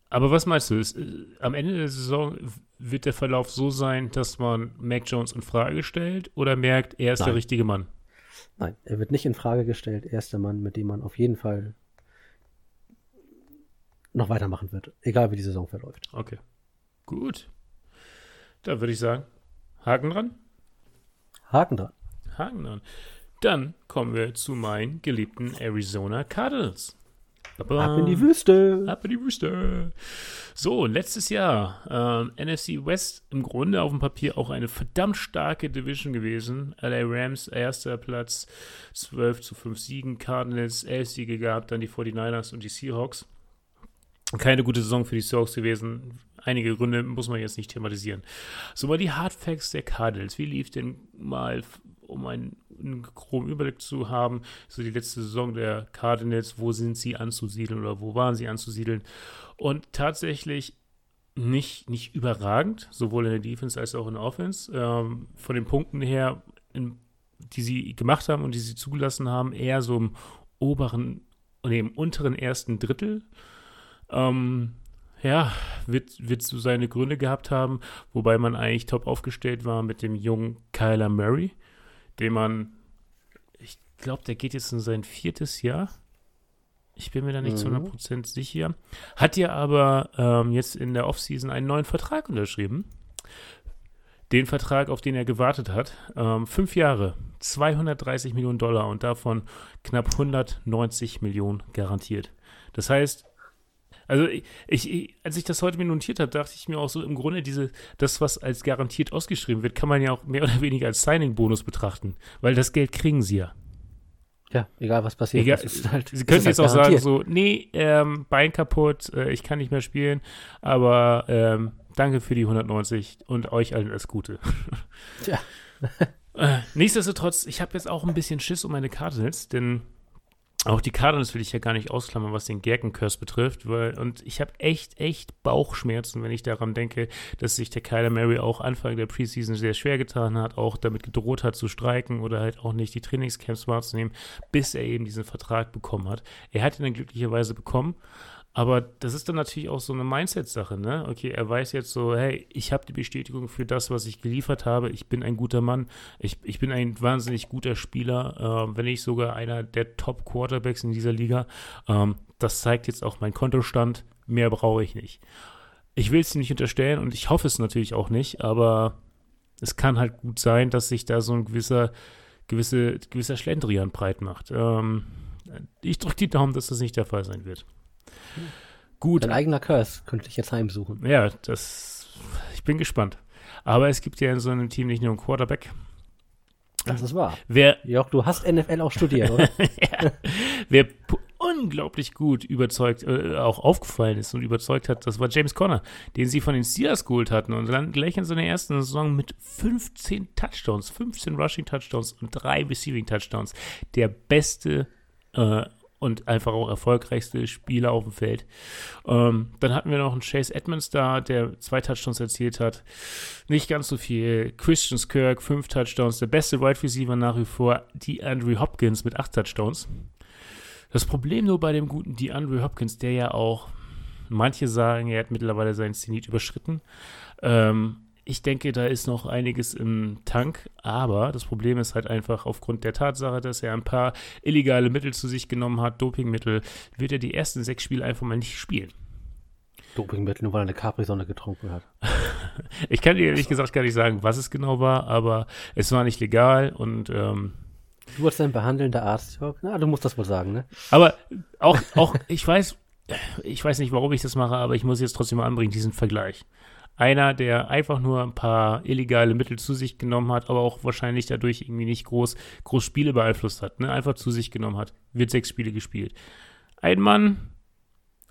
Aber was meinst du? Ist, äh, am Ende der Saison wird der Verlauf so sein, dass man Mac Jones in Frage stellt oder merkt, er ist Nein. der richtige Mann? Nein, er wird nicht in Frage gestellt. Er ist der Mann, mit dem man auf jeden Fall noch weitermachen wird, egal wie die Saison verläuft. Okay. Gut. Da würde ich sagen, Haken dran. Haken dran. Haken dran. Dann kommen wir zu meinen geliebten Arizona Cardinals. Ab in die Wüste. Ab in die Wüste. So, letztes Jahr ähm, NFC West im Grunde auf dem Papier auch eine verdammt starke Division gewesen. LA Rams erster Platz, 12 zu 5 Siegen. Cardinals 11 Siege gehabt, dann die 49ers und die Seahawks. Keine gute Saison für die Seahawks gewesen. Einige Gründe muss man jetzt nicht thematisieren. So mal die Hard Facts der Cardinals. Wie lief denn mal um einen, einen groben Überblick zu haben, so die letzte Saison der Cardinals, wo sind sie anzusiedeln oder wo waren sie anzusiedeln. Und tatsächlich nicht, nicht überragend, sowohl in der Defense als auch in der Offense. Ähm, von den Punkten her, in, die sie gemacht haben und die sie zugelassen haben, eher so im oberen, nee, im unteren ersten Drittel. Ähm, ja, wird, wird so seine Gründe gehabt haben, wobei man eigentlich top aufgestellt war mit dem jungen Kyler Murray, den man, ich glaube, der geht jetzt in sein viertes Jahr. Ich bin mir da nicht mhm. zu 100% sicher. Hat ja aber ähm, jetzt in der Offseason einen neuen Vertrag unterschrieben. Den Vertrag, auf den er gewartet hat. Ähm, fünf Jahre, 230 Millionen Dollar und davon knapp 190 Millionen garantiert. Das heißt, also ich, ich, als ich das heute mir notiert habe, dachte ich mir auch so, im Grunde diese, das, was als garantiert ausgeschrieben wird, kann man ja auch mehr oder weniger als Signing-Bonus betrachten, weil das Geld kriegen sie ja. Ja, egal was passiert. Egal, halt, sie können jetzt halt auch sagen so, nee, ähm, Bein kaputt, äh, ich kann nicht mehr spielen, aber ähm, danke für die 190 und euch allen alles Gute. Tja. äh, nichtsdestotrotz, ich habe jetzt auch ein bisschen Schiss um meine Cardinals, denn auch die Cardinals will ich ja gar nicht ausklammern, was den Gärkenkurs betrifft, weil, und ich habe echt, echt Bauchschmerzen, wenn ich daran denke, dass sich der Kyler Mary auch Anfang der Preseason sehr schwer getan hat, auch damit gedroht hat zu streiken oder halt auch nicht die Trainingscamps wahrzunehmen, bis er eben diesen Vertrag bekommen hat. Er hat ihn dann glücklicherweise bekommen, aber das ist dann natürlich auch so eine Mindset-Sache, ne? Okay, er weiß jetzt so, hey, ich habe die Bestätigung für das, was ich geliefert habe. Ich bin ein guter Mann. Ich, ich bin ein wahnsinnig guter Spieler, äh, wenn nicht sogar einer der Top-Quarterbacks in dieser Liga. Ähm, das zeigt jetzt auch mein Kontostand. Mehr brauche ich nicht. Ich will es ihm nicht unterstellen und ich hoffe es natürlich auch nicht, aber es kann halt gut sein, dass sich da so ein gewisser, gewisse, gewisser Schlendrian breit macht. Ähm, ich drücke die Daumen, dass das nicht der Fall sein wird. Gut. Ein eigener Curse könnte ich jetzt heimsuchen. Ja, das. Ich bin gespannt. Aber es gibt ja in so einem Team nicht nur einen Quarterback. Das ist wahr. Wer, Jörg, du hast NFL auch studiert, oder? ja. Wer unglaublich gut überzeugt, äh, auch aufgefallen ist und überzeugt hat, das war James Conner, den sie von den Steelers geholt hatten und dann gleich in seiner ersten Saison mit 15 Touchdowns, 15 Rushing Touchdowns und drei Receiving Touchdowns. Der beste äh, und einfach auch erfolgreichste Spieler auf dem Feld. Ähm, dann hatten wir noch einen Chase Edmonds da, der zwei Touchdowns erzielt hat. Nicht ganz so viel. Christian Kirk, fünf Touchdowns. Der beste Wide Receiver nach wie vor, die Andrew Hopkins mit acht Touchdowns. Das Problem nur bei dem guten DeAndre Hopkins, der ja auch manche sagen, er hat mittlerweile seinen Zenit überschritten. Ähm, ich denke, da ist noch einiges im Tank, aber das Problem ist halt einfach aufgrund der Tatsache, dass er ein paar illegale Mittel zu sich genommen hat, Dopingmittel, wird er die ersten sechs Spiele einfach mal nicht spielen. Dopingmittel, nur weil er eine Capri-Sonne getrunken hat. ich kann dir ehrlich gesagt gar nicht sagen, was es genau war, aber es war nicht legal und ähm, Du als ein behandelnder Arzt, Jörg? Na, du musst das wohl sagen, ne? Aber auch, auch, ich weiß, ich weiß nicht, warum ich das mache, aber ich muss jetzt trotzdem mal anbringen, diesen Vergleich. Einer, der einfach nur ein paar illegale Mittel zu sich genommen hat, aber auch wahrscheinlich dadurch irgendwie nicht groß, groß Spiele beeinflusst hat, ne? einfach zu sich genommen hat, wird sechs Spiele gespielt. Ein Mann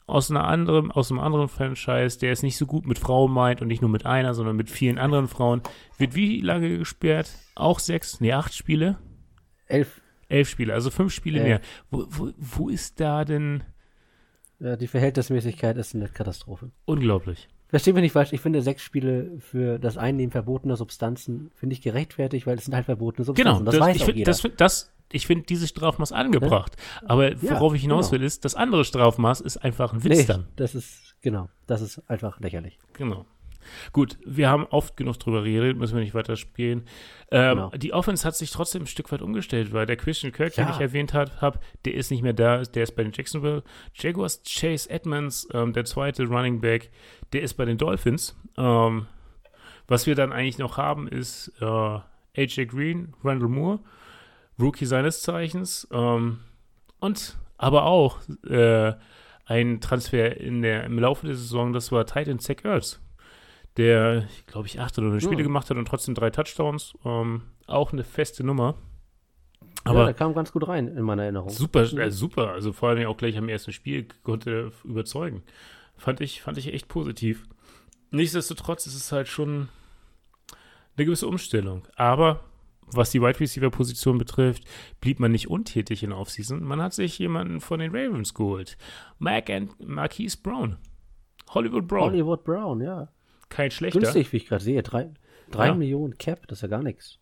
aus einer anderen, aus einem anderen Franchise, der es nicht so gut mit Frauen meint und nicht nur mit einer, sondern mit vielen anderen Frauen, wird wie lange gesperrt? Auch sechs, nee, acht Spiele? Elf. Elf Spiele, also fünf Spiele Elf. mehr. Wo, wo, wo ist da denn Ja, die Verhältnismäßigkeit ist eine Katastrophe. unglaublich? Versteh mich nicht falsch, ich finde sechs Spiele für das Einnehmen verbotener Substanzen finde ich gerechtfertigt, weil es sind halt verbotene Genau, Substanzen. das, weiß ich auch find, jeder. das, das, ich finde dieses Strafmaß angebracht. Aber Ja, worauf ich hinaus genau. will, ist, das andere Strafmaß ist einfach ein Witz nee, dann. das ist, genau, das ist einfach lächerlich. Genau. Gut, wir haben oft genug drüber geredet, müssen wir nicht weiter spielen. Ähm, Genau. Die Offense hat sich trotzdem ein Stück weit umgestellt, weil der Christian Kirk, Ja. den ich erwähnt habe, der ist nicht mehr da, der ist bei den Jacksonville Jaguars. Chase Edmonds, ähm, der zweite Running Back, der ist bei den Dolphins. Ähm, was wir dann eigentlich noch haben, ist äh, AJ Green, Randall Moore, Rookie seines Zeichens ähm, und aber auch äh, ein Transfer in der, im Laufe der Saison, das war Titan Zach Ertz der, glaube ich, acht oder neun Spiele Hm. gemacht hat und trotzdem drei Touchdowns. Ähm, auch eine feste Nummer. ja, Aber der kam ganz gut rein in meiner Erinnerung. super, äh, super. Also vor allem auch gleich am ersten Spiel konnte er überzeugen. Fand ich, fand ich echt positiv. Nichtsdestotrotz ist es halt schon eine gewisse Umstellung. Aber was die Wide Receiver Position betrifft, blieb man nicht untätig in Offseason. Man hat sich jemanden von den Ravens geholt. Mac and Marquise Brown. Hollywood Brown. Hollywood Brown, ja. Kein schlechter. Günstig, wie ich gerade sehe. Drei, drei Ja. Millionen Cap, das ist ja gar nichts.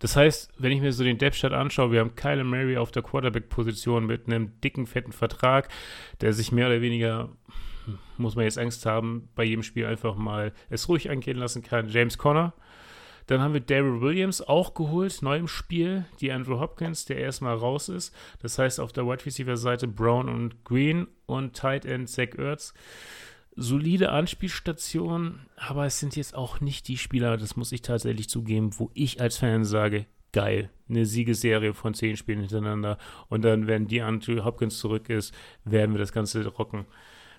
Das heißt, wenn ich mir so den Depth-Chart anschaue, wir haben Kyle Murray auf der Quarterback-Position mit einem dicken, fetten Vertrag, der sich mehr oder weniger, muss man jetzt Angst haben, bei jedem Spiel einfach mal es ruhig angehen lassen kann. James Conner. Dann haben wir Daryl Williams auch geholt, neu im Spiel. Die Andrew Hopkins, der erstmal raus ist. Das heißt, auf der Wide Receiver-Seite Brown und Green und Tight End Zach Ertz. Solide Anspielstation, aber es sind jetzt auch nicht die Spieler, das muss ich tatsächlich zugeben, wo ich als Fan sage, geil, eine Siegesserie von zehn Spielen hintereinander und dann, wenn die Andrew Hopkins zurück ist, werden wir das Ganze rocken.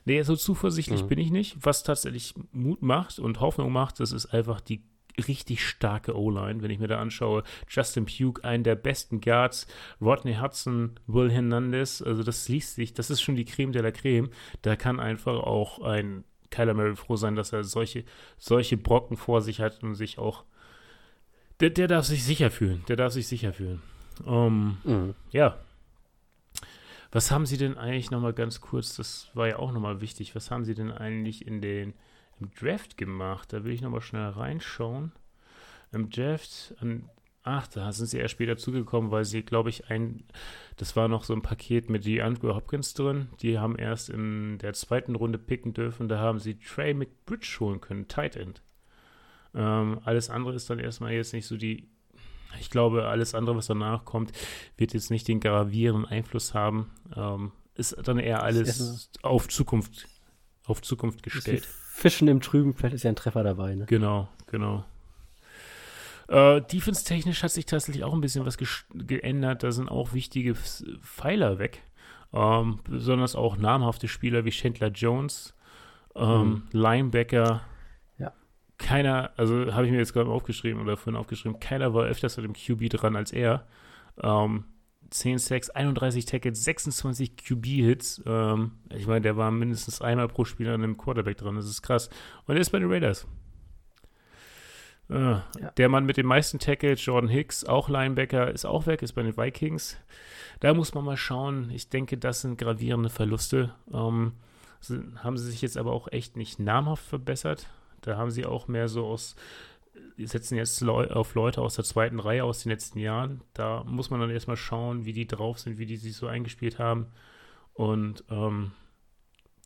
Nee, so zuversichtlich Mhm. bin ich nicht. Was tatsächlich Mut macht und Hoffnung macht, das ist einfach die richtig starke O-Line, wenn ich mir da anschaue. Justin Pugh, einen der besten Guards, Rodney Hudson, Will Hernandez, also das liest sich, das ist schon die Creme de la Creme. Da kann einfach auch ein Kyler Murray froh sein, dass er solche, solche Brocken vor sich hat und sich auch der, der darf sich sicher fühlen. Der darf sich sicher fühlen. Ähm, Mhm. ja. Was haben Sie denn eigentlich nochmal ganz kurz, das war ja auch nochmal wichtig, was haben Sie denn eigentlich in den, im Draft gemacht? Da will ich nochmal schnell reinschauen. Im Draft, an, ach, da sind Sie erst später zugekommen, weil Sie, glaube ich, ein, das war noch so ein Paket mit die Andrew Hopkins drin. Die haben erst in der zweiten Runde picken dürfen. Da haben Sie Trey McBridge holen können, Tight End. Ähm, alles andere ist dann erstmal jetzt nicht so die ich glaube, alles andere, was danach kommt, wird jetzt nicht den gravierenden Einfluss haben. Ähm, ist dann eher alles auf Zukunft, auf Zukunft gestellt. Fischen im Trüben, vielleicht ist ja ein Treffer dabei, ne? Genau, genau. Äh, Defense-technisch hat sich tatsächlich auch ein bisschen was geändert. Da sind auch wichtige Pfeiler weg. Ähm, besonders auch namhafte Spieler wie Chandler Jones, ähm, Linebacker. Ja. Keiner, also habe ich mir jetzt gerade aufgeschrieben oder vorhin aufgeschrieben, keiner war öfters mit dem QB dran als er. Ähm, 10 Sacks, 31 Tackles, 26 QB-Hits. Ähm, ich meine, der war mindestens einmal pro Spiel an einem Quarterback dran. Das ist krass. Und er ist bei den Raiders. Äh, Der Mann mit den meisten Tackles, Jordan Hicks, auch Linebacker, ist auch weg, ist bei den Vikings. Da muss man mal schauen. Ich denke, das sind gravierende Verluste. Ähm, sind, haben sie sich jetzt aber auch echt nicht namhaft verbessert. Da haben sie auch mehr so aus, setzen jetzt Leu auf Leute aus der zweiten Reihe aus den letzten Jahren. Da muss man dann erstmal schauen, wie die drauf sind, wie die sich so eingespielt haben. Und ähm,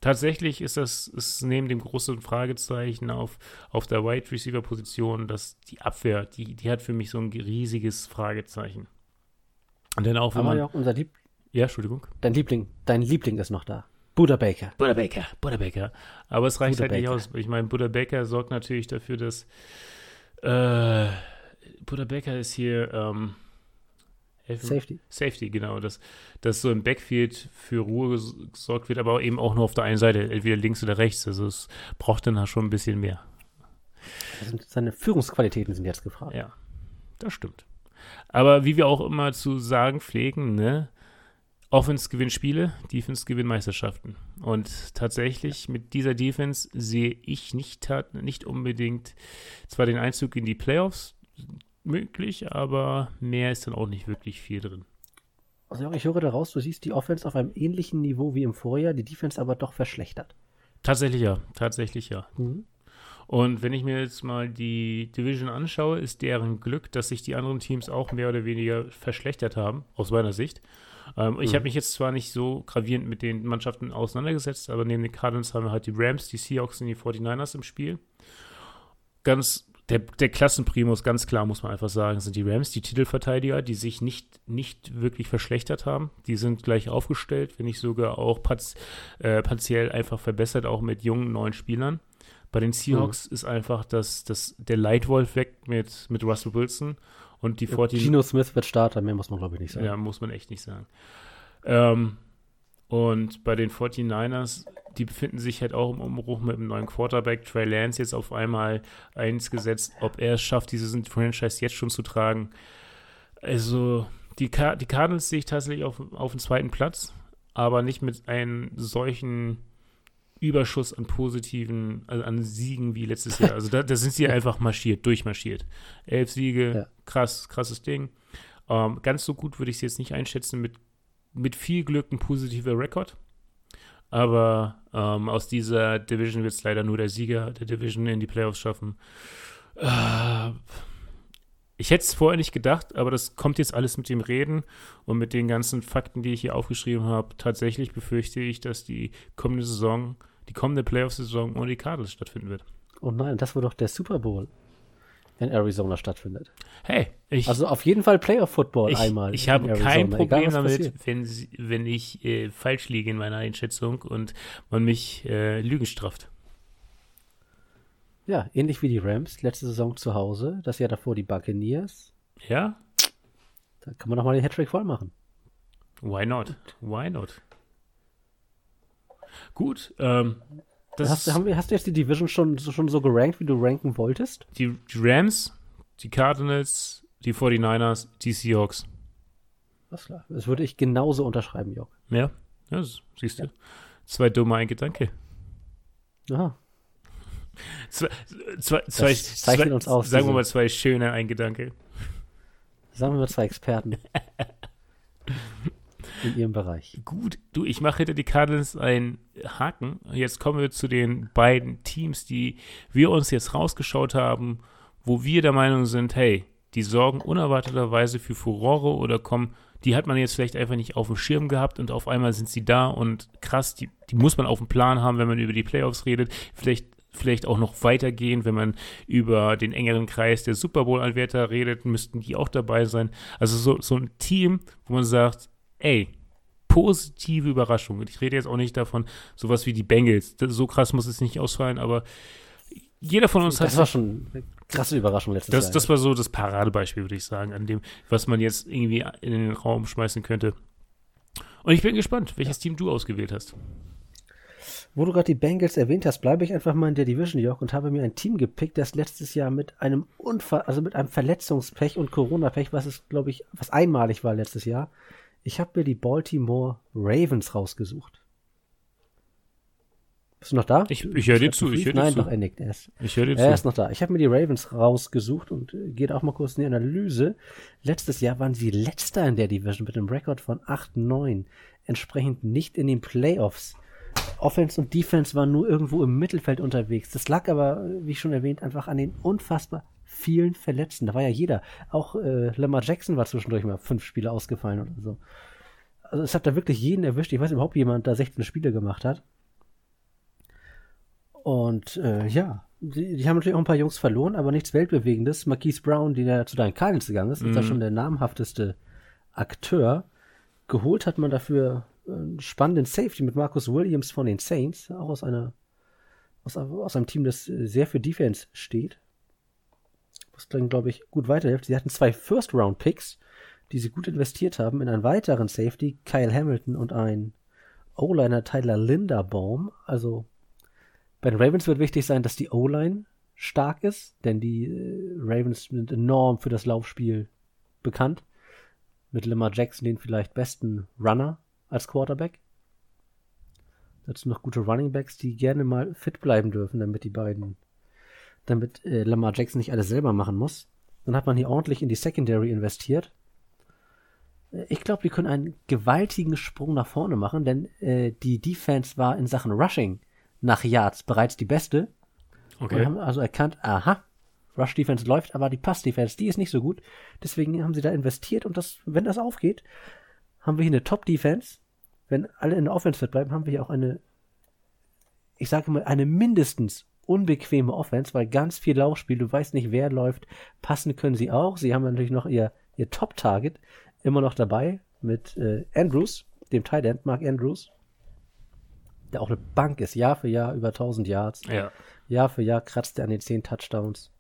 tatsächlich ist das ist neben dem großen Fragezeichen auf, auf der Wide Receiver Position, dass die Abwehr, die, die hat für mich so ein riesiges Fragezeichen. Und dann auch, wenn Aber man, ja, unser Lieb ja, Entschuldigung. dein Liebling, dein Liebling ist noch da. Buddha Baker. Buddha Baker, Buddha Baker. Aber es reicht halt nicht Baker. aus. Ich meine, Buddha Baker sorgt natürlich dafür, dass äh, Buddha Baker ist hier ähm, Safety. Safety, genau, dass, dass so im Backfield für Ruhe ges- gesorgt wird, aber eben auch nur auf der einen Seite, entweder links oder rechts. Also es braucht dann schon ein bisschen mehr. Also seine Führungsqualitäten sind jetzt gefragt. Ja, das stimmt. Aber wie wir auch immer zu sagen pflegen, ne? Offense gewinnt Spiele, Defense gewinnt Meisterschaften. Und tatsächlich mit dieser Defense sehe ich nicht, nicht unbedingt zwar den Einzug in die Playoffs möglich, aber mehr ist dann auch nicht wirklich viel drin. Also ich höre daraus, du siehst die Offense auf einem ähnlichen Niveau wie im Vorjahr, die Defense aber doch verschlechtert. Tatsächlich ja, tatsächlich ja. Mhm. Und wenn ich mir jetzt mal die Division anschaue, ist deren Glück, dass sich die anderen Teams auch mehr oder weniger verschlechtert haben, aus meiner Sicht. Ähm, Ich Mhm. habe mich jetzt zwar nicht so gravierend mit den Mannschaften auseinandergesetzt, aber neben den Cardinals haben wir halt die Rams, die Seahawks und die 49ers im Spiel. Ganz, der, der Klassenprimus, ganz klar muss man einfach sagen, sind die Rams, die Titelverteidiger, die sich nicht, nicht wirklich verschlechtert haben. Die sind gleich aufgestellt, wenn nicht sogar auch parz, äh, partiell einfach verbessert, auch mit jungen neuen Spielern. Bei den Seahawks ist einfach das, das, der Leitwolf weg mit, mit Russell Wilson und die 49 Gino Smith wird Starter, mehr muss man glaube ich nicht sagen. ja, muss man echt nicht sagen. Ähm, und bei den 49ers, die befinden sich halt auch im Umbruch mit einem neuen Quarterback. Trey Lance jetzt auf einmal eins gesetzt, ob er es schafft, diese Franchise jetzt schon zu tragen. Also, die, Car die Cardinals sehe ich tatsächlich auf, auf dem zweiten Platz, aber nicht mit einem solchen Überschuss an positiven, also an Siegen wie letztes Jahr. Also da, da sind sie einfach marschiert, durchmarschiert. Elf Siege, Ja. krass, krasses Ding. Ähm, ganz so gut würde ich es jetzt nicht einschätzen. Mit, mit viel Glück ein positiver Rekord. Aber ähm, aus dieser Division wird es leider nur der Sieger der Division in die Playoffs schaffen. Äh, ich hätte es vorher nicht gedacht, aber das kommt jetzt alles mit dem Reden und mit den ganzen Fakten, die ich hier aufgeschrieben habe. Tatsächlich befürchte ich, dass die kommende Saison, die kommende Playoff-Saison ohne die Cardinals stattfinden wird. Oh nein, das wird doch der Super Bowl, wenn Arizona stattfindet. Hey, ich, Also auf jeden Fall Playoff-Football einmal. ich in habe Arizona, kein egal, Problem was damit, wenn, sie, wenn ich äh, falsch liege in meiner Einschätzung und man mich äh, Lügen straft. Ja, ähnlich wie die Rams, letzte Saison zu Hause, das Jahr davor die Buccaneers. Ja? Da kann man doch mal den Hattrick voll machen. Why not? Why not? Gut, ähm, das Hast, du- haben wir, hast du jetzt die Division schon, so- schon so gerankt, wie du ranken wolltest? die, die Rams, die Cardinals, die 49ers, die Seahawks. Das klar. Das würde ich genauso unterschreiben, Jörg. Ja, ja das siehst du. Zwei dumme, ein Gedanke. Aha. Zwei, zwei, zwei, zeichnet zwei uns aus, Sagen wir mal zwei schöne, ein Gedanke. Sagen wir mal zwei Experten. in ihrem Bereich. Gut, du, ich mache hinter die Cardinals einen Haken. Jetzt kommen wir zu den beiden Teams, die wir uns jetzt rausgeschaut haben, wo wir der Meinung sind, hey, die sorgen unerwarteterweise für Furore oder kommen, die hat man jetzt vielleicht einfach nicht auf dem Schirm gehabt und auf einmal sind sie da und krass, die, die muss man auf dem Plan haben, wenn man über die Playoffs redet. Vielleicht, vielleicht auch noch weitergehen, wenn man über den engeren Kreis der Super Bowl-Anwärter redet, müssten die auch dabei sein. Also so, so ein Team, wo man sagt, ey, positive Überraschung. Und ich rede jetzt auch nicht davon, sowas wie die Bengals. Das, so krass muss es nicht ausfallen, aber jeder von uns Das hat. war schon eine krasse Überraschung letztes Das, Jahr. das war so das Paradebeispiel, würde ich sagen, an dem, was man jetzt irgendwie in den Raum schmeißen könnte. Und ich bin gespannt, welches Team du ausgewählt hast. Wo du gerade die Bengals erwähnt hast, bleibe ich einfach mal in der Division, Jörg, und habe mir ein Team gepickt, das letztes Jahr mit einem Unfall, also mit einem Verletzungspech und Corona-Pech, was es, glaube ich, was einmalig war letztes Jahr. Ich habe mir die Baltimore Ravens rausgesucht. Bist du noch da? Ich, ich höre dir zu, ich höre Nein, dir doch, zu. er nickt. Er ist, Ich höre dir er ist zu. noch da. Ich habe mir die Ravens rausgesucht und äh, geht auch mal kurz in die Analyse. Letztes Jahr waren sie letzter in der Division mit einem Rekord von 8-9. Entsprechend nicht in den Playoffs. Offense und Defense waren nur irgendwo im Mittelfeld unterwegs. Das lag aber, wie schon erwähnt, einfach an den unfassbar vielen Verletzten. Da war ja jeder. Auch äh, Lamar Jackson war zwischendurch mal fünf Spiele ausgefallen oder so. Also es hat da wirklich jeden erwischt. Ich weiß überhaupt jemand, der 16 Spiele gemacht hat. Und äh, ja, die, die, haben natürlich auch ein paar Jungs verloren, aber nichts Weltbewegendes. Marquise Brown, die ja zu deinen Cardinals gegangen ist, mhm. ist ja schon der namhafteste Akteur. Geholt hat man dafür einen spannenden Safety mit Marcus Williams von den Saints, auch aus einer aus, aus einem Team, das sehr für Defense steht. Was dann, glaube ich, gut weiterhilft. Sie hatten zwei First-Round-Picks, die sie gut investiert haben, in einen weiteren Safety, Kyle Hamilton und ein O-Liner Tyler Linderbaum. Also bei den Ravens wird wichtig sein, dass die O-Line stark ist, denn die äh, Ravens sind enorm für das Laufspiel bekannt. Mit Lamar Jackson den vielleicht besten Runner als Quarterback. Dazu noch gute Running Backs, die gerne mal fit bleiben dürfen, damit die beiden, damit äh, Lamar Jackson nicht alles selber machen muss. Dann hat man hier ordentlich in die Secondary investiert. Äh, ich glaube, die können einen gewaltigen Sprung nach vorne machen, denn äh, die Defense war in Sachen Rushing nach Yards bereits die beste. Okay. Und haben also erkannt, aha, Rush Defense läuft, aber die Pass Defense, die ist nicht so gut. Deswegen haben sie da investiert und das, wenn das aufgeht, haben wir hier eine Top Defense. Wenn alle in der Offense fit bleiben, haben wir hier auch eine, ich sage mal, eine mindestens unbequeme Offense, weil ganz viel Laufspiel, du weißt nicht, wer läuft, passen können sie auch. Sie haben natürlich noch ihr, ihr Top-Target immer noch dabei mit äh, Andrews, dem Tight End, Mark Andrews der auch eine Bank ist, Jahr für Jahr über 1000 Yards. Ja. Jahr für Jahr kratzt er an den 10 Touchdowns.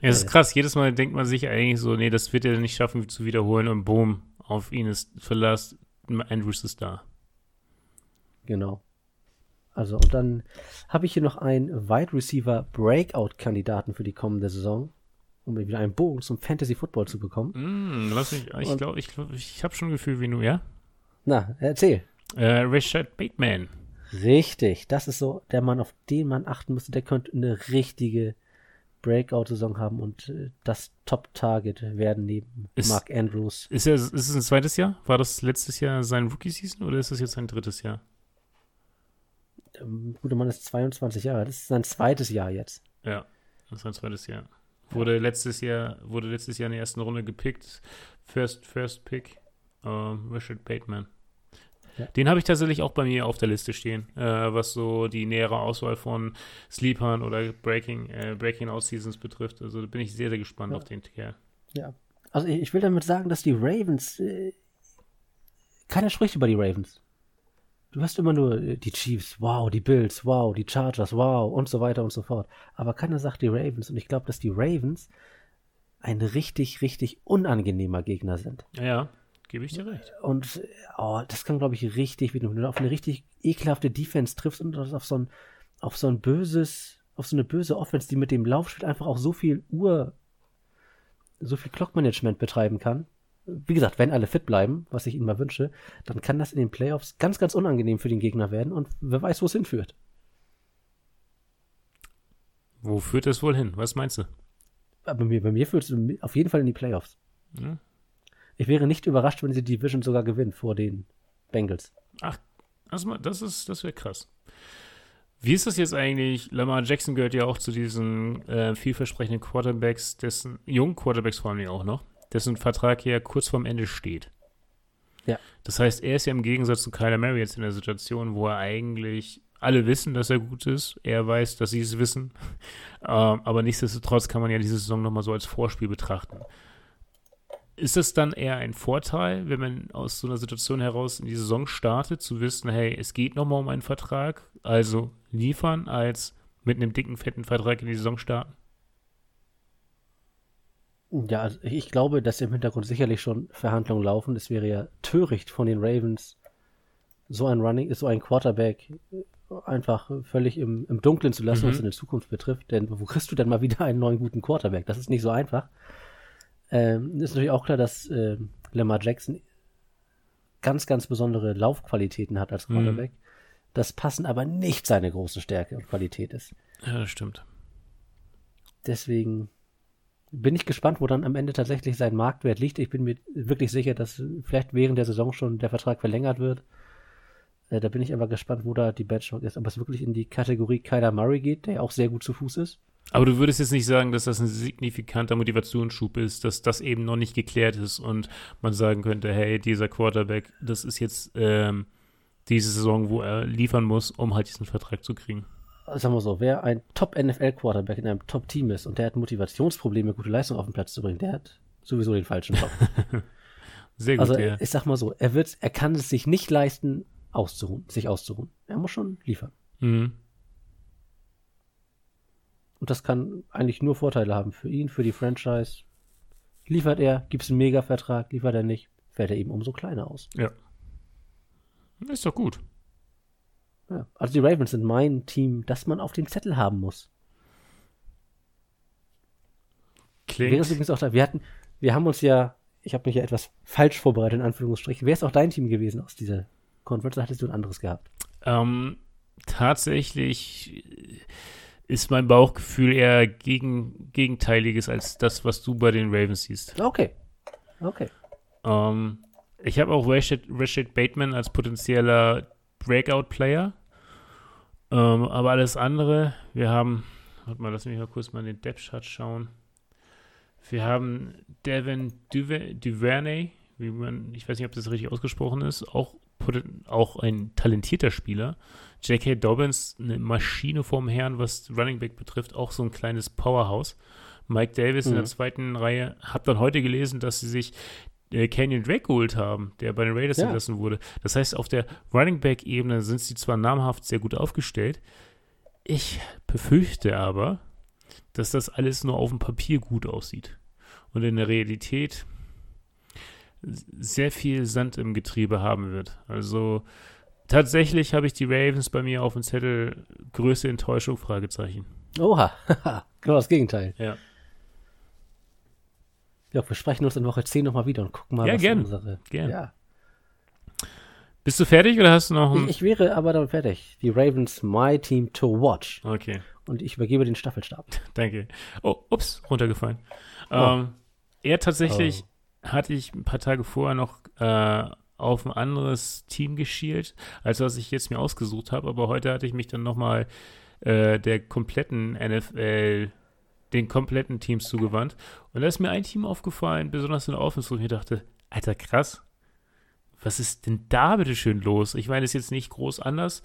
Ja, das ist krass. Jedes Mal denkt man sich eigentlich so, nee, das wird er nicht schaffen zu wiederholen und boom, auf ihn ist Verlass, Andrews ist da. Genau. Also, und dann habe ich hier noch einen Wide Receiver Breakout-Kandidaten für die kommende Saison, um wieder einen Bogen zum Fantasy Football zu bekommen. Mm, lass mich, ich glaube, ich, glaub, ich habe schon ein Gefühl, wie du, ja? Na, erzähl. Äh, Richard Bateman. Richtig, das ist so der Mann, auf den man achten müsste. Der könnte eine richtige Breakout-Saison haben und äh, das Top-Target werden neben ist, Mark Andrews. Ist, er, ist es ein zweites Jahr? War das letztes Jahr sein Rookie-Season oder ist das jetzt sein drittes Jahr? Der gute Mann ist 22 Jahre. Das ist sein zweites Jahr jetzt. Ja, das ist sein zweites Jahr. Wurde letztes Jahr, wurde letztes Jahr in der ersten Runde gepickt. First, first Pick. Uh, Richard Bateman. Den habe ich tatsächlich auch bei mir auf der Liste stehen, äh, was so die nähere Auswahl von Sleepern oder Breaking, äh, Breaking Out Seasons betrifft. Also da bin ich sehr, sehr gespannt ja. auf den Kerl. Ja. Also ich, ich, will damit sagen, dass die Ravens, äh, keiner spricht über die Ravens. Du hörst immer nur äh, die Chiefs, wow, die Bills, wow, die Chargers, wow und so weiter und so fort. Aber keiner sagt die Ravens und ich glaube, dass die Ravens ein richtig, richtig unangenehmer Gegner sind. Ja. Gebe ich dir recht. Und oh, das kann, glaube ich, richtig, wenn du auf eine richtig ekelhafte Defense triffst und auf so ein, auf so ein böses, auf so eine böse Offense, die mit dem Laufspiel einfach auch so viel Uhr, so viel Clockmanagement betreiben kann. Wie gesagt, wenn alle fit bleiben, was ich ihnen mal wünsche, dann kann das in den Playoffs ganz, ganz unangenehm für den Gegner werden und wer weiß, wo es hinführt. Wo führt es wohl hin? Was meinst du? Bei mir, bei mir führt es auf jeden Fall in die Playoffs. Ja, ich wäre nicht überrascht, wenn sie die Division sogar gewinnen vor den Bengals. Ach, das ist, das wäre krass. Wie ist das jetzt eigentlich? Lamar Jackson gehört ja auch zu diesen äh, vielversprechenden Quarterbacks, dessen jungen Quarterbacks vor allem auch noch, dessen Vertrag ja kurz vorm Ende steht. Ja. Das heißt, er ist ja im Gegensatz zu Kyler Murray jetzt in der Situation, wo er eigentlich alle wissen, dass er gut ist. Er weiß, dass sie es wissen. ähm, aber nichtsdestotrotz kann man ja diese Saison nochmal so als Vorspiel betrachten. Ist es dann eher ein Vorteil, wenn man aus so einer Situation heraus in die Saison startet, zu wissen, hey, es geht nochmal um einen Vertrag, also liefern, als mit einem dicken, fetten Vertrag in die Saison starten? Ja, also ich glaube, dass im Hintergrund sicherlich schon Verhandlungen laufen. Es wäre ja töricht von den Ravens, so ein Running, so ein Quarterback einfach völlig im, im Dunkeln zu lassen, mhm. was in der Zukunft betrifft. Denn wo kriegst du denn mal wieder einen neuen guten Quarterback? Das ist nicht so einfach. Ähm, ist natürlich auch klar, dass äh, Lamar Jackson ganz, ganz besondere Laufqualitäten hat als mhm. Quarterback. Mhm. Das passen aber nicht seine große Stärke und Qualität ist. Ja, das stimmt. Deswegen bin ich gespannt, wo dann am Ende tatsächlich sein Marktwert liegt. Ich bin mir wirklich sicher, dass vielleicht während der Saison schon der Vertrag verlängert wird. Äh, da bin ich aber gespannt, wo da die Benchmark ist. Ob es wirklich in die Kategorie Kyler Murray geht, der auch sehr gut zu Fuß ist. Aber du würdest jetzt nicht sagen, dass das ein signifikanter Motivationsschub ist, dass das eben noch nicht geklärt ist und man sagen könnte, hey, dieser Quarterback, das ist jetzt ähm, diese Saison, wo er liefern muss, um halt diesen Vertrag zu kriegen. sagen wir so, wer ein Top-NFL-Quarterback in einem Top-Team ist und der hat Motivationsprobleme, gute Leistung auf den Platz zu bringen, der hat sowieso den falschen Job. Sehr gut, also ja. ich sag mal so, er wird, er kann es sich nicht leisten, auszuruhen, sich auszuruhen. Er muss schon liefern. Mhm. Und das kann eigentlich nur Vorteile haben für ihn, für die Franchise. Liefert er, gibt es einen Mega-Vertrag, liefert er nicht, fällt er eben umso kleiner aus. Ja. Ist doch gut. Ja. Also die Ravens sind mein Team, das man auf den Zettel haben muss. Wäre es Klingt. übrigens auch da, wir hatten, wir haben uns ja, ich habe mich ja etwas falsch vorbereitet, in Anführungsstrichen. Wäre es auch dein Team gewesen aus dieser Conference, oder hattest du ein anderes gehabt? Ähm, tatsächlich ist mein Bauchgefühl eher gegen, gegenteiliges als das, was du bei den Ravens siehst. Okay. Okay. Ähm, ich habe auch Rashid, Rashid Bateman als potenzieller Breakout-Player. Ähm, aber alles andere, wir haben, warte mal, lass mich mal kurz mal in den Depth-Chart schauen. Wir haben Devin Duve- Duvernay, wie man, ich weiß nicht, ob das richtig ausgesprochen ist, auch, auch ein talentierter Spieler. J.K. Dobbins, eine Maschine vorm Herrn, was Running Back betrifft, auch so ein kleines Powerhouse. Mike Davis in der Mhm. zweiten Reihe. Hab dann heute gelesen, dass sie sich äh, Canyon Drake geholt haben, der bei den Raiders Ja. entlassen wurde. Das heißt, auf der Running Back-Ebene sind sie zwar namhaft sehr gut aufgestellt. Ich befürchte aber, dass das alles nur auf dem Papier gut aussieht. Und in der Realität sehr viel Sand im Getriebe haben wird. Also tatsächlich habe ich die Ravens bei mir auf dem Zettel größte Enttäuschung, Fragezeichen. Oha, genau das Gegenteil. Ja. Ja, wir sprechen uns in Woche 10 nochmal wieder und gucken mal, Ja, was gern. unsere. Gern. Ja. Bist du fertig oder hast du noch Ich, ein... ich wäre aber dann fertig. Die Ravens, my team to watch. Okay, Und ich übergebe den Staffelstab. danke. Oh, ups, runtergefallen. Oh. Ähm, er tatsächlich hatte ich ein paar Tage vorher noch äh, auf ein anderes Team geschielt, als was ich jetzt mir ausgesucht habe. Aber heute hatte ich mich dann nochmal äh, der kompletten NFL, den kompletten Teams zugewandt. Und da ist mir ein Team aufgefallen, besonders in der Offense, wo ich dachte, Alter, krass. Was ist denn da bitte schön los? Ich meine, es ist jetzt nicht groß anders.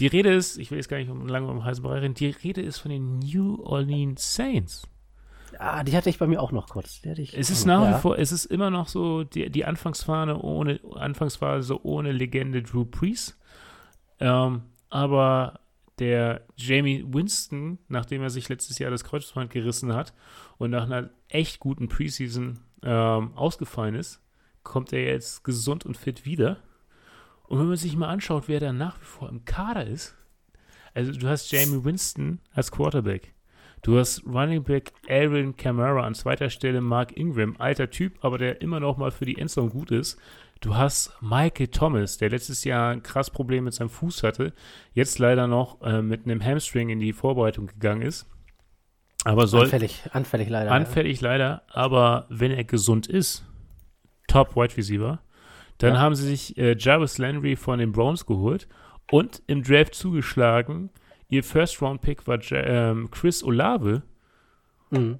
Die Rede ist, ich will jetzt gar nicht lange um den heißen Brei reden, die Rede ist von den New Orleans Saints. Ah, die hatte ich bei mir auch noch kurz. Ich, Es ist nach ja. wie vor, es ist immer noch so die, die Anfangsphase ohne, Anfangsphase ohne Legende Drew Brees. Ähm, aber der Jamie Winston, nachdem er sich letztes Jahr das Kreuzband gerissen hat und nach einer echt guten Preseason ähm, ausgefallen ist, kommt er jetzt gesund und fit wieder. Und wenn man sich mal anschaut, wer da nach wie vor im Kader ist, also du hast Jamie Winston als Quarterback. Du hast Running Back Aaron Camara an zweiter Stelle Mark Ingram, alter Typ, aber der immer noch mal für die Endzone gut ist. Du hast Michael Thomas, der letztes Jahr ein krass Problem mit seinem Fuß hatte, jetzt leider noch äh, mit einem Hamstring in die Vorbereitung gegangen ist. Aber soll Anfällig, anfällig leider. anfällig leider, aber wenn er gesund ist, Top Wide Receiver, dann Ja. haben sie sich äh, Jarvis Landry von den Browns geholt und im Draft zugeschlagen. Ihr First Round Pick war Ja- ähm, Chris Olave, Ja. Mhm.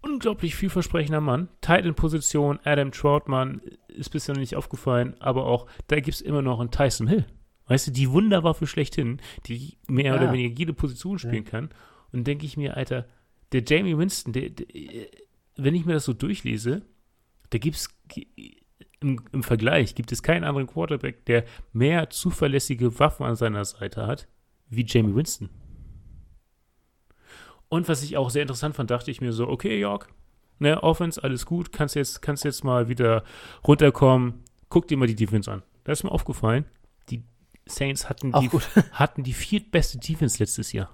unglaublich vielversprechender Mann. Titan-Position, Adam Troutman ist bisher noch nicht aufgefallen, aber auch da gibt es immer noch einen Tyson Hill. Weißt du, die Wunderwaffe schlechthin, die mehr Ja. oder weniger jede Position spielen kann. Und denke ich mir, Alter, der Jamie Winston, der, der, wenn ich mir das so durchlese, da gibt es im, im Vergleich gibt es keinen anderen Quarterback, der mehr zuverlässige Waffen an seiner Seite hat wie Jamie Winston. Und was ich auch sehr interessant fand, dachte ich mir so, okay, York, ne, Offense, alles gut, kannst jetzt, kannst jetzt mal wieder runterkommen, guck dir mal die Defense an. Da ist mir aufgefallen, die Saints hatten Auch die, gut. hatten die viertbeste Defense letztes Jahr.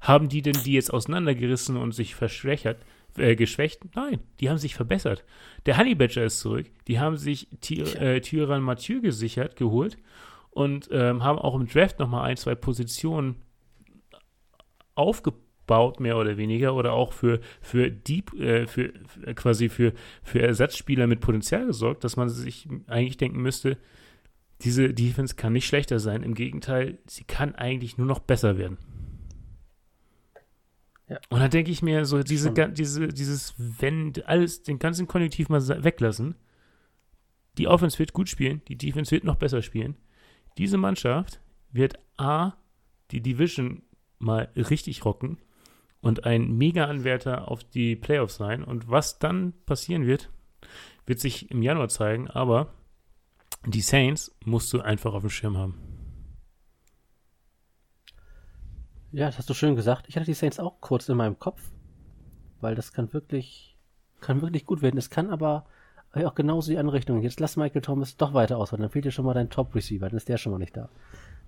Haben die denn die jetzt auseinandergerissen und sich verschwächert, äh, geschwächt? Nein, die haben sich verbessert. Der Honey Badger ist zurück. Die haben sich Ty äh, Tyrann Mathieu gesichert, geholt und ähm, haben auch im Draft nochmal ein, zwei Positionen aufgebaut, mehr oder weniger, oder auch für, für Deep, äh, für, für quasi für, für Ersatzspieler mit Potenzial gesorgt, dass man sich eigentlich denken müsste, diese Defense kann nicht schlechter sein. Im Gegenteil, sie kann eigentlich nur noch besser werden. Ja. Und dann denke ich mir, so diese, diese, dieses, wenn alles, den ganzen Konjunktiv mal weglassen, die Offense wird gut spielen, die Defense wird noch besser spielen. Diese Mannschaft wird A, die Division mal richtig rocken und ein Mega-Anwärter auf die Playoffs sein. Und was dann passieren wird, wird sich im Januar zeigen, aber die Saints musst du einfach auf dem Schirm haben. Ja, das hast du schön gesagt. Ich hatte die Saints auch kurz in meinem Kopf, weil das kann wirklich, kann wirklich gut werden. Es kann aber auch genauso die andere Richtung. Jetzt lass Michael Thomas doch weiter aus, weil dann fehlt dir schon mal dein Top-Receiver, dann ist der schon mal nicht da.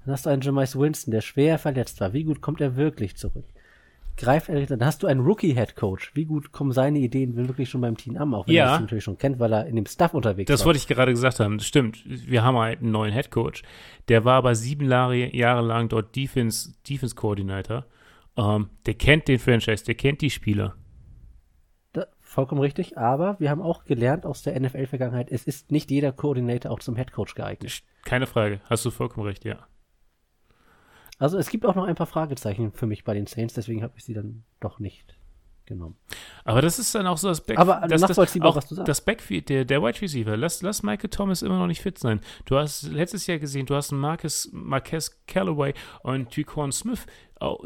Dann hast du einen Jamais Winston, der schwer verletzt war. Wie gut kommt er wirklich zurück? Greift er, dann hast du einen Rookie-Head-Coach. Wie gut kommen seine Ideen wirklich schon beim Team an, auch wenn Ja. er das natürlich schon kennt, weil er in dem Stuff unterwegs Das war. wollte ich gerade gesagt haben. Das stimmt. Wir haben halt einen neuen Head Coach. Der war aber sieben Jahre, lang dort Defense, Defense Coordinator. Ähm, der kennt den Franchise, der kennt die Spieler. Vollkommen richtig, aber wir haben auch gelernt aus der NFL-Vergangenheit, es ist nicht jeder Koordinator auch zum Headcoach geeignet. Keine Frage. Hast du vollkommen recht, ja. Also es gibt auch noch ein paar Fragezeichen für mich bei den Saints, deswegen habe ich sie dann doch nicht genommen. Aber das ist dann auch so das Back Aber das, das, auch was du sagst. das Backfield, der, der Wide Receiver. Lass, lass Michael Thomas immer noch nicht fit sein. Du hast letztes Jahr gesehen, du hast Marcus, Marquez Callaway und Tyquan Smith,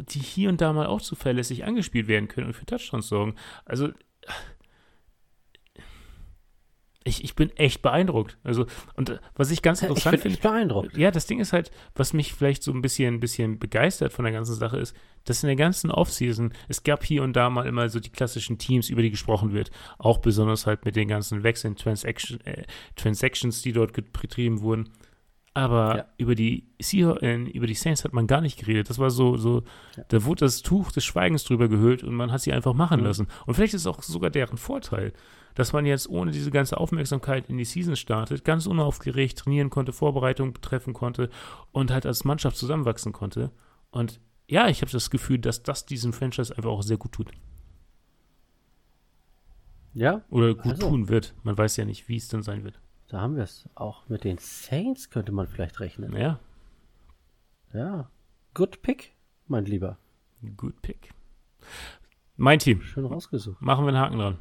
die hier und da mal auch zuverlässig angespielt werden können und für Touchdowns sorgen. Also ich, ich bin echt beeindruckt. Also, und äh, was ich ganz Ich interessant bin finde, echt beeindruckt. ja, das Ding ist halt, was mich vielleicht so ein bisschen, ein bisschen begeistert von der ganzen Sache ist, dass in der ganzen Offseason, es gab hier und da mal immer so die klassischen Teams, über die gesprochen wird. Auch besonders halt mit den ganzen Wechseln, Transaction, äh, Transactions, die dort betrieben wurden. Aber Ja. über die Seah äh, über die Saints hat man gar nicht geredet. Das war so, so, Ja. da wurde das Tuch des Schweigens drüber gehüllt und man hat sie einfach machen Mhm. lassen. Und vielleicht ist es auch sogar deren Vorteil, dass man jetzt ohne diese ganze Aufmerksamkeit in die Season startet, ganz unaufgeregt trainieren konnte, Vorbereitung betreffen konnte und halt als Mannschaft zusammenwachsen konnte. Und ja, ich habe das Gefühl, dass das diesem Franchise einfach auch sehr gut tut. Ja, Oder gut Also. tun wird. Man weiß ja nicht, wie es dann sein wird. Da haben wir es. Auch mit den Saints könnte man vielleicht rechnen. Ja, Ja. Good pick, mein Lieber. gut Pick. Mein Team. Schön rausgesucht. Machen wir einen Haken dran.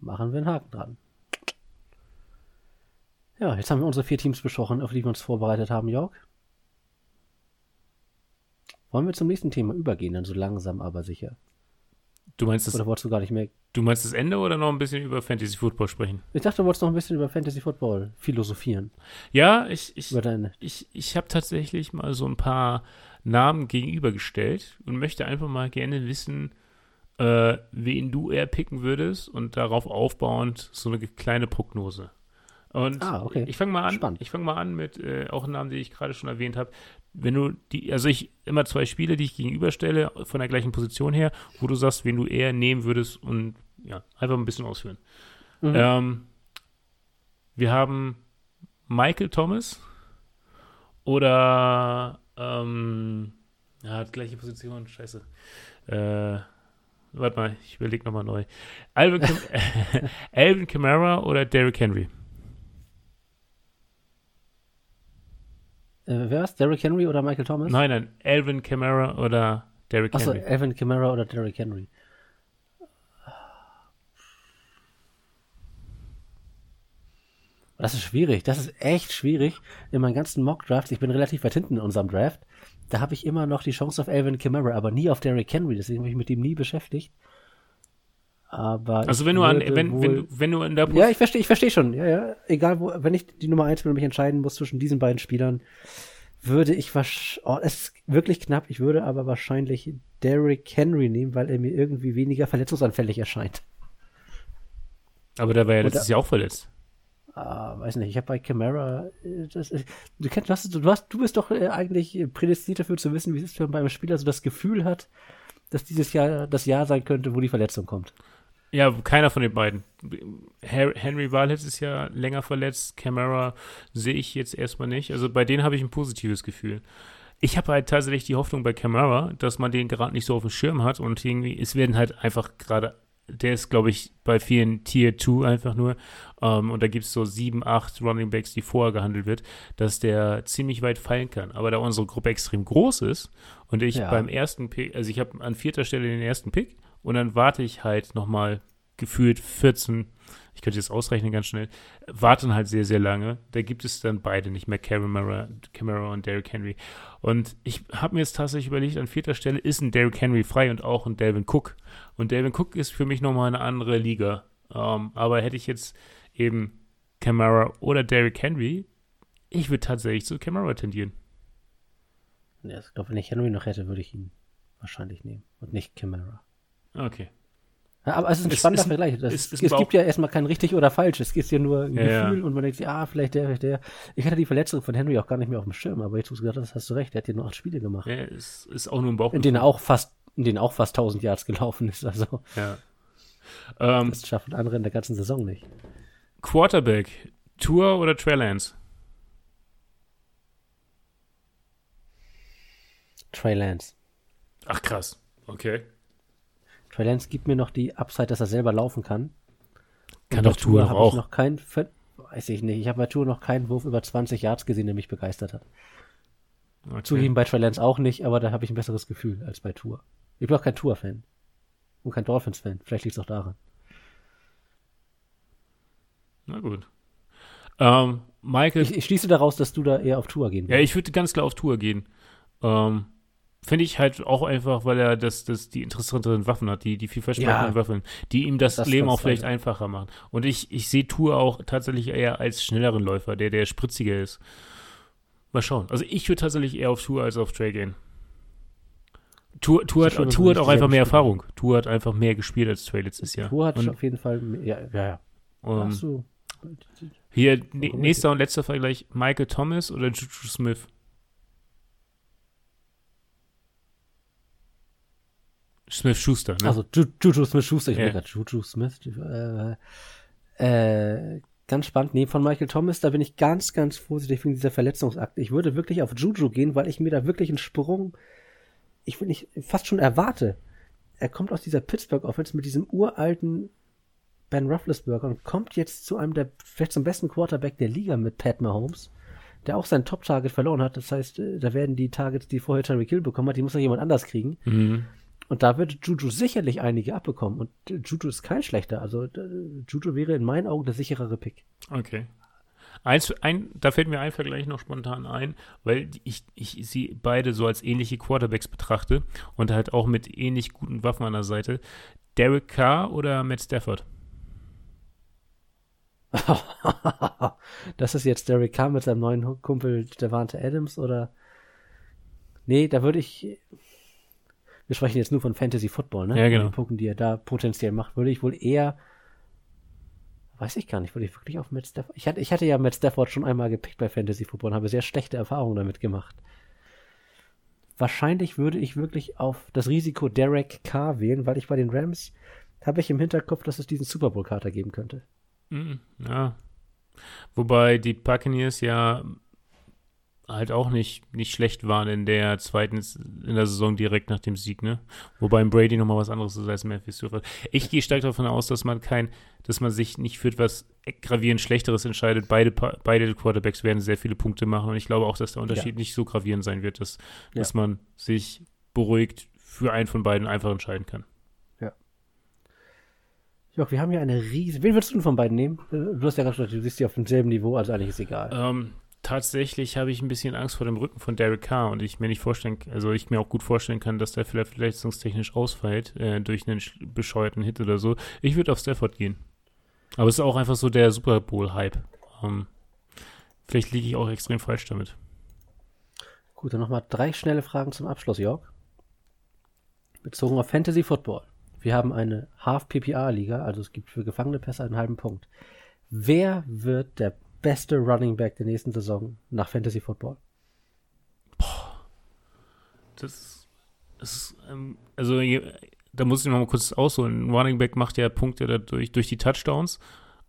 Machen wir einen Haken dran. Ja, jetzt haben wir unsere vier Teams besprochen, auf die wir uns vorbereitet haben, Jörg. Wollen wir zum nächsten Thema übergehen, dann so langsam, aber sicher? Du meinst, das, Oder wolltest du gar nicht mehr? du meinst das Ende oder noch ein bisschen über Fantasy Football sprechen? Ich dachte, du wolltest noch ein bisschen über Fantasy Football philosophieren. Ja, ich, ich, ich, ich habe tatsächlich mal so ein paar Namen gegenübergestellt und möchte einfach mal gerne wissen, äh, wen du eher picken würdest und darauf aufbauend so eine kleine Prognose. Und Ah, okay. ich fange mal an. Spannend. Ich fange mal an mit äh, auch einem Namen, den ich gerade schon erwähnt habe. Wenn du die, also ich immer zwei Spiele, die ich gegenüberstelle von der gleichen Position her, wo du sagst, wen du eher nehmen würdest und ja einfach ein bisschen ausführen. Mhm. Ähm, wir haben Michael Thomas oder ähm, ja, gleiche Position, scheiße. Äh, warte mal, ich überlege nochmal neu. Alvin, Alvin Kamara oder Derrick Henry? Äh, wer war's? Derrick Henry oder Michael Thomas? Nein, nein, Alvin Kamara oder Derrick Achso, Henry. Evan Kamara oder Derrick Henry. Das ist schwierig. Das ist echt schwierig. In meinen ganzen Mock-Drafts, ich bin relativ weit hinten in unserem Draft, da habe ich immer noch die Chance auf Alvin Kamara, aber nie auf Derrick Henry. Deswegen habe ich mich mit ihm nie beschäftigt. Aber Also wenn du an, wenn, wenn, wenn du in der ja, ich verstehe, ich verstehe schon. Ja, ja. Egal wo, wenn ich die Nummer eins bin und mich entscheiden muss zwischen diesen beiden Spielern, würde ich wahrscheinlich, oh, es ist wirklich knapp, ich würde aber wahrscheinlich Derrick Henry nehmen, weil er mir irgendwie weniger verletzungsanfällig erscheint. aber der war ja Oder- letztes Jahr auch verletzt. Ah, weiß nicht, ich habe bei Camara, äh, das, du kennst, du hast, du hast, du bist doch äh, eigentlich prädestiniert dafür zu wissen, wie es ist, wenn man beim Spieler so das Gefühl hat, dass dieses Jahr das Jahr sein könnte, wo die Verletzung kommt. Ja, keiner von den beiden. Henry war letztes Jahr länger verletzt. Camara sehe ich jetzt erstmal nicht. Also bei denen habe ich ein positives Gefühl. Ich habe halt tatsächlich die Hoffnung bei Camara, dass man den gerade nicht so auf dem Schirm hat und irgendwie, es werden halt einfach gerade, der ist, glaube ich, bei vielen Tier 2 einfach nur. Ähm, und da gibt es so sieben, acht Running Backs, die vorher gehandelt wird, dass der ziemlich weit fallen kann. Aber da unsere Gruppe extrem groß ist und ich Ja. beim ersten Pick, also ich habe an vierter Stelle den ersten Pick und dann warte ich halt nochmal gefühlt 14 ich könnte jetzt ausrechnen ganz schnell, warten halt sehr, sehr lange. Da gibt es dann beide nicht mehr, Camera, Camera und Derrick Henry. Und ich habe mir jetzt tatsächlich überlegt, an vierter Stelle ist ein Derrick Henry frei und auch ein Delvin Cook. Und Delvin Cook ist für mich nochmal eine andere Liga. Um, ähm, aber hätte ich jetzt eben Camara oder Derrick Henry, ich würde tatsächlich zu Camara tendieren. Ja, ich glaube, wenn ich Henry noch hätte, würde ich ihn wahrscheinlich nehmen und nicht Camara. Okay. Ja, aber es ist ein es spannender ist, Vergleich. Das, ist, ist es gibt ja erstmal kein richtig oder falsch. Es gibt ja nur ein ja, Gefühl ja. und man denkt sich, ah, vielleicht der, vielleicht der. Ich hatte die Verletzung von Henry auch gar nicht mehr auf dem Schirm, aber jetzt, wo du gesagt hast, hast du recht. Er hat ja nur acht Spiele gemacht. Ja, ist, ist auch nur ein Bauch. In denen auch fast, in denen auch fast 1000 Yards gelaufen ist. Also. Ja. Ähm, das schaffen andere in der ganzen Saison nicht. Quarterback, Tour oder Trey Lance? Trey Lance. Ach krass, okay. Trey Lance gibt mir noch die Upside, dass er selber laufen kann. Kann doch Tour auch. Ich noch kein, weiß ich nicht. Ich habe bei Tour noch keinen Wurf über 20 Yards gesehen, der mich begeistert hat. Okay. Zugeben bei Trey Lance auch nicht, aber da habe ich ein besseres Gefühl als bei Tour. Ich bin auch kein Tour-Fan. Und kein Dolphins-Fan. Vielleicht liegt es auch daran. Na gut. Ähm, Michael. Ich, ich, schließe daraus, dass du da eher auf Tour gehen willst. Ja, ich würde ganz klar auf Tour gehen. Ähm, Finde ich halt auch einfach, weil er das, das die interessanteren Waffen hat, die, die vielversprechenden ja, Waffen, die ihm das, das Leben auch vielleicht sein. einfacher machen. Und ich, ich sehe Tour auch tatsächlich eher als schnelleren Läufer, der, der spritziger ist. Mal schauen. Also ich würde tatsächlich eher auf Tour als auf Trey gehen. Tour, Tour, hat, Tour hat auch einfach mehr Erfahrung. Tour hat einfach mehr gespielt als Trey letztes Jahr. Tour hat und, auf jeden Fall mehr, ja, ja. Um, Ach so. Hier, nächster und letzter Vergleich, Michael Thomas oder Juju Smith? Smith Schuster, ne? Also Juju Smith Schuster, ich yeah. gerade Juju Smith. Äh, äh, ganz spannend. Nee, von Michael Thomas, da bin ich ganz, ganz vorsichtig wegen dieser Verletzungsakte. Ich würde wirklich auf Juju gehen, weil ich mir da wirklich einen Sprung, ich will nicht, fast schon erwarte. Er kommt aus dieser Pittsburgh Offense mit diesem uralten Ben Roethlisberger und kommt jetzt zu einem der, vielleicht zum besten Quarterback der Liga mit Pat Mahomes, der auch sein Top-Target verloren hat. Das heißt, äh, da werden die Targets, die vorher Terry Kill bekommen hat, die muss noch jemand anders kriegen. Mhm. Und da wird Juju sicherlich einige abbekommen. Und Juju ist kein schlechter. Also Juju wäre in meinen Augen der sicherere Pick. Okay. Eins, ein, da fällt mir ein Vergleich noch spontan ein, weil ich, ich sie beide so als ähnliche Quarterbacks betrachte und halt auch mit ähnlich guten Waffen an der Seite. Derek Carr oder Matt Stafford? das ist jetzt Derek Carr mit seinem neuen Kumpel Devante Adams oder? Nee, da würde ich wir sprechen jetzt nur von Fantasy Football, ne? Ja, genau. Die Punkten, die er da potenziell macht, würde ich wohl eher, weiß ich gar nicht, würde ich wirklich auf Matt Stafford, ich hatte, ich hatte ja Matt Stafford schon einmal gepickt bei Fantasy Football und habe sehr schlechte Erfahrungen damit gemacht. Wahrscheinlich würde ich wirklich auf das Risiko Derek Carr wählen, weil ich bei den Rams habe ich im Hinterkopf, dass es diesen Super Bowl Kater geben könnte. Mhm, ja. Wobei die Buccaneers ja halt auch nicht, nicht schlecht waren in der zweiten, in der Saison direkt nach dem Sieg, ne? Wobei Brady nochmal was anderes ist als Memphis Stafford. Ich gehe stark davon aus, dass man kein, dass man sich nicht für etwas gravierend Schlechteres entscheidet. Beide, beide Quarterbacks werden sehr viele Punkte machen und ich glaube auch, dass der Unterschied ja. nicht so gravierend sein wird, dass, ja. dass man sich beruhigt für einen von beiden einfach entscheiden kann. Ja. Joch, wir haben ja eine riesige. Wen würdest du denn von beiden nehmen? Du hast ja gerade gesagt, du siehst die auf demselben Niveau, also eigentlich ist egal. Ähm, tatsächlich habe ich ein bisschen Angst vor dem Rücken von Derek Carr und ich mir nicht vorstellen, also ich mir auch gut vorstellen kann, dass der vielleicht verletzungstechnisch ausfällt äh, durch einen bescheuerten Hit oder so. Ich würde auf Stafford gehen. Aber es ist auch einfach so der Super Bowl-Hype. Ähm, vielleicht liege ich auch extrem falsch damit. Gut, dann nochmal drei schnelle Fragen zum Abschluss, Jörg. Bezogen auf Fantasy Football. Wir haben eine Half-PPA-Liga, also es gibt für gefangene Pässe einen halben Punkt. Wer wird der beste Running Back der nächsten Saison nach Fantasy Football? Boah. Das ist, ähm, also da muss ich noch mal kurz ausholen. Ein Running Back macht ja Punkte dadurch, durch die Touchdowns,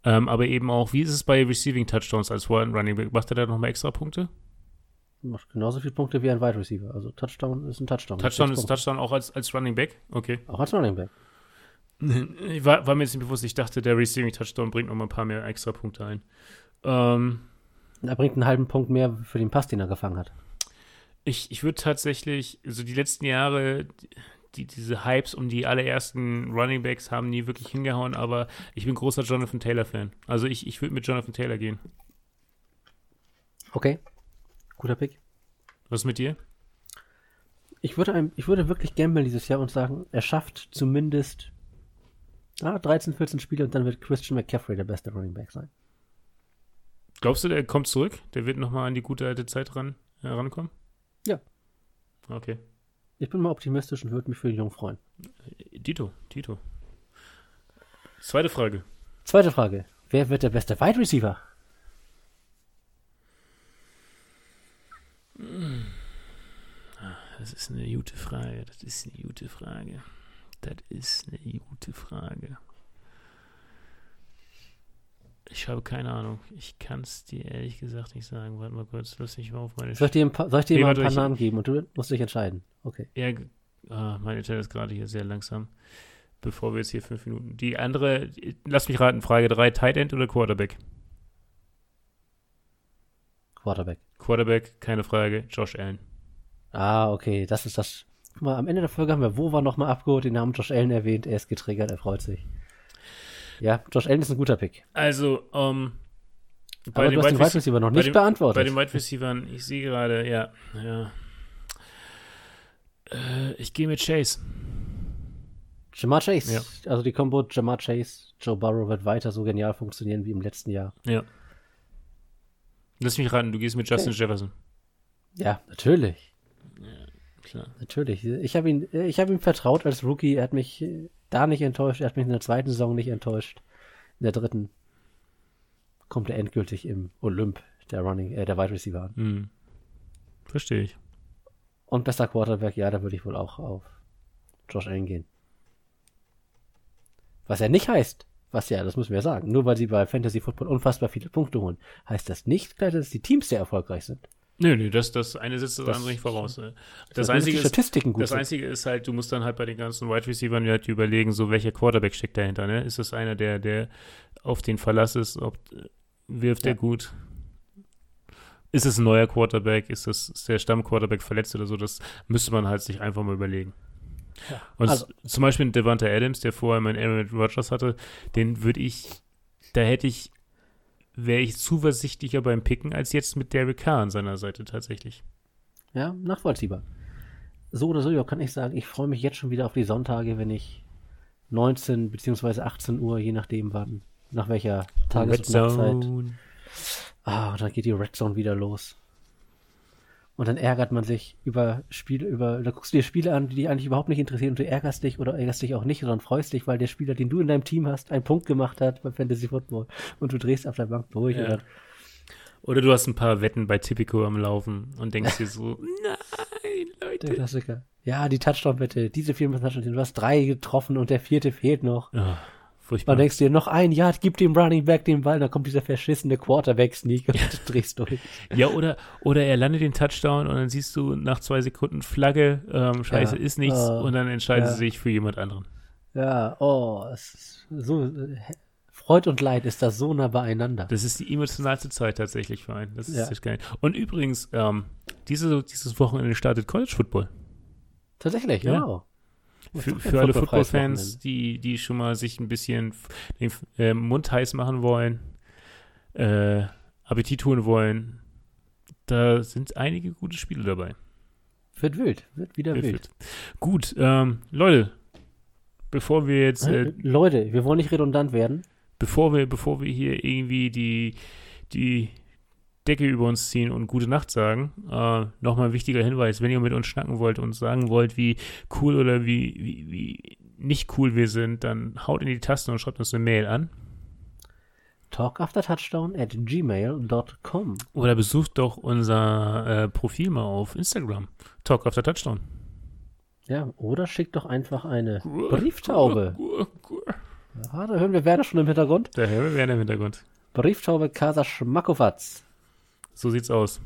ähm, aber eben auch, wie ist es bei Receiving Touchdowns als Running Back? Macht er da noch mal extra Punkte? Macht genauso viele Punkte wie ein Wide Receiver. Also Touchdown ist ein Touchdown. Touchdown ist Touchdown auch als, als Running Back? Okay. Auch als Running Back. Ich war, war mir jetzt nicht bewusst, ich dachte, der Receiving Touchdown bringt noch mal ein paar mehr extra Punkte ein. Ähm, er bringt einen halben Punkt mehr für den Pass, den er gefangen hat. Ich, ich würde tatsächlich, also die letzten Jahre, die, diese Hypes um die allerersten Running Backs haben nie wirklich hingehauen, aber ich bin großer Jonathan Taylor-Fan. Also ich, ich würde mit Jonathan Taylor gehen. Okay. Guter Pick. Was mit dir? Ich würde, einem, ich würde wirklich gamblen dieses Jahr und sagen, er schafft zumindest ah, 13, 14 Spiele und dann wird Christian McCaffrey der beste Running Back sein. Glaubst du, der kommt zurück? Der wird nochmal an die gute alte Zeit ran, herankommen? Ja. Okay. Ich bin mal optimistisch und würde mich für den Jungen freuen. Tito, Tito. Zweite Frage. Zweite Frage. Wer wird der beste Wide Receiver? Das ist eine gute Frage. Das ist eine gute Frage. Das ist eine gute Frage. Ich habe keine Ahnung. Ich kann es dir ehrlich gesagt nicht sagen. Warte mal kurz, lass mich mal auf meine. Soll ich dir, ein paar, soll ich dir Nee, mal ein paar Namen geben und du musst dich entscheiden? Okay. Ja, ah, mein Internet ist gerade hier sehr langsam. Bevor wir jetzt hier fünf Minuten. Die andere, lass mich raten, Frage 3, Tight End oder Quarterback? Quarterback. Quarterback, keine Frage, Josh Allen. Ah, okay. Das ist das. Guck mal, am Ende der Folge haben wir Wova nochmal abgeholt, den Namen Josh Allen erwähnt. Er ist getriggert, er freut sich. Ja, Josh Allen ist ein guter Pick. Also, ähm, Aber du hast den Wide Wide Receiver noch bei nicht den- beantwortet. Bei den Wide Receivern, ich sehe gerade, ja, ja. Äh, ich gehe mit Chase. Jamar Chase. Ja. Also die Combo Jamar Chase, Joe Burrow wird weiter so genial funktionieren wie im letzten Jahr. Ja. Lass mich raten, du gehst mit Justin Jefferson. Ja, natürlich. Klar. Natürlich. Ich habe ihn, ich habe ihm vertraut als Rookie. Er hat mich da nicht enttäuscht. Er hat mich in der zweiten Saison nicht enttäuscht. In der dritten kommt er endgültig im Olymp der Running, äh, der Wide Receiver an. Hm. Verstehe ich. Und bester Quarterback, ja, da würde ich wohl auch auf Josh Allen gehen. Was ja nicht heißt, was ja, das müssen wir ja sagen, nur weil sie bei Fantasy Football unfassbar viele Punkte holen, heißt das nicht gleich, dass die Teams sehr erfolgreich sind. Nö, nö, das, das eine setzt das, Das- andere nicht voraus. ne. Das Das, Einzige die ist, Statistiken gut das. Einzige ist halt, du musst dann halt bei den ganzen Wide Receivern halt überlegen, so welcher Quarterback steckt dahinter, ne? Ist das einer, der, der auf den Verlass ist, ob wirft Ja. er gut? Ist es ein neuer Quarterback? Ist das ist der Stammquarterback verletzt oder so? Das müsste man halt sich einfach mal überlegen. Ja, Und also- zum Beispiel Devante Adams, der vorher mein Aaron Rodgers hatte, den würde ich, da hätte ich, wäre ich zuversichtlicher beim Picken als jetzt mit Derek Carr an seiner Seite tatsächlich. Ja, nachvollziehbar. So oder so, ja, kann ich sagen, ich freue mich jetzt schon wieder auf die Sonntage, wenn ich 19 bzw. 18 Uhr, je nachdem wann, nach welcher Tages- und Nachtzeit. Ah, dann geht die Red Zone wieder los. Und dann ärgert man sich über Spiele, über, da guckst du dir Spiele an, die dich eigentlich überhaupt nicht interessieren und du ärgerst dich oder ärgerst dich auch nicht, sondern freust dich, weil der Spieler, den du in deinem Team hast, einen Punkt gemacht hat beim Fantasy Football und du drehst auf der Bank durch Ja. Oder du hast ein paar Wetten bei Tipico am Laufen und denkst dir so, nein, der Leute. Klassiker. Ja, die Touchdown-Wette, diese vier müssen Touchdown, du hast drei getroffen und der vierte fehlt noch. Ah, furchtbar. Dann denkst du dir, noch ein Jahr, gib dem Running Back den Ball, dann kommt dieser verschissene Quarterback-Sneak und du drehst durch. Ja, oder, oder er landet den Touchdown und dann siehst du nach zwei Sekunden Flagge, ähm, scheiße, Ja. ist nichts Ah, und dann entscheidet ja. sie sich für jemand anderen. Ja, oh, so, äh, Freud und Leid ist das so nah beieinander. Das ist die emotionalste Zeit tatsächlich für einen. Das ist Ja. echt geil. Und übrigens, ähm, diese, dieses Wochenende startet College Football. Tatsächlich, Ja. wow. Für, für alle Football-Fans, die, die schon mal sich ein bisschen den äh, Mund heiß machen wollen, äh, Appetit holen wollen, da sind einige gute Spiele dabei. Wird wild, wird wieder Wird wild. wild. Gut, ähm, Leute, bevor wir jetzt, äh, Leute, wir wollen nicht redundant werden. bevor wir, bevor wir hier irgendwie die, die Decke über uns ziehen und gute Nacht sagen, äh, nochmal ein wichtiger Hinweis, wenn ihr mit uns schnacken wollt und sagen wollt, wie cool oder wie, wie, wie nicht cool wir sind, dann haut in die Tasten und schreibt uns eine Mail an. Talkaftertouchdown at gmail.com. Oder besucht doch unser äh, Profil mal auf Instagram. Talk After Touchdown. Ja, oder schickt doch einfach eine Brieftaube. Ja, da hören wir Werner schon im Hintergrund. Der Herr wäre im Hintergrund. Brieftaube Casa Schmackowatz. So sieht's aus.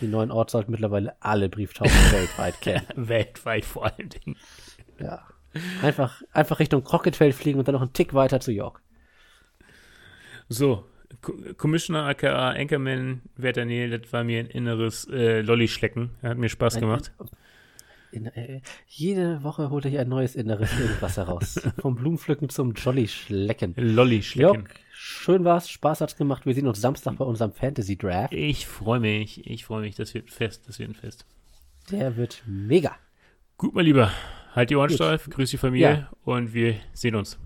Den neuen Ort sollten mittlerweile alle Brieftauben weltweit kennen. Weltweit vor allen Dingen. Ja. Einfach, einfach Richtung Crockettfeld fliegen und dann noch einen Tick weiter zu York. So, Co Commissioner aka Anchorman Werter Neil, das war mir ein inneres äh, Lolli-Schlecken. Hat mir Spaß gemacht. In, äh, jede Woche holte ich ein neues inneres irgendwas heraus. Vom Blumenpflücken zum Jolly-Schlecken. Lolli Jörg, schlecken. schön war's, Spaß hat's gemacht. Wir sehen uns Samstag bei unserem Fantasy-Draft. Ich freue mich, ich freue mich, das wird ein Fest, das wird ein Fest. Der wird mega. Gut, mein Lieber, halt die Ohren Gut. steif, grüß die Familie Ja. und wir sehen uns.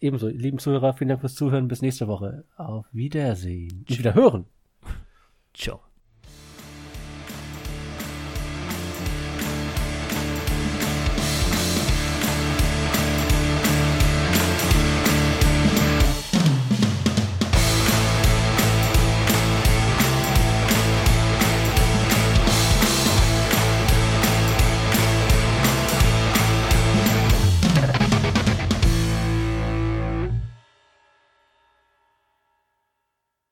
Ebenso, lieben Zuhörer, vielen Dank fürs Zuhören. Bis nächste Woche. Auf Wiedersehen. Und wieder hören. Ciao.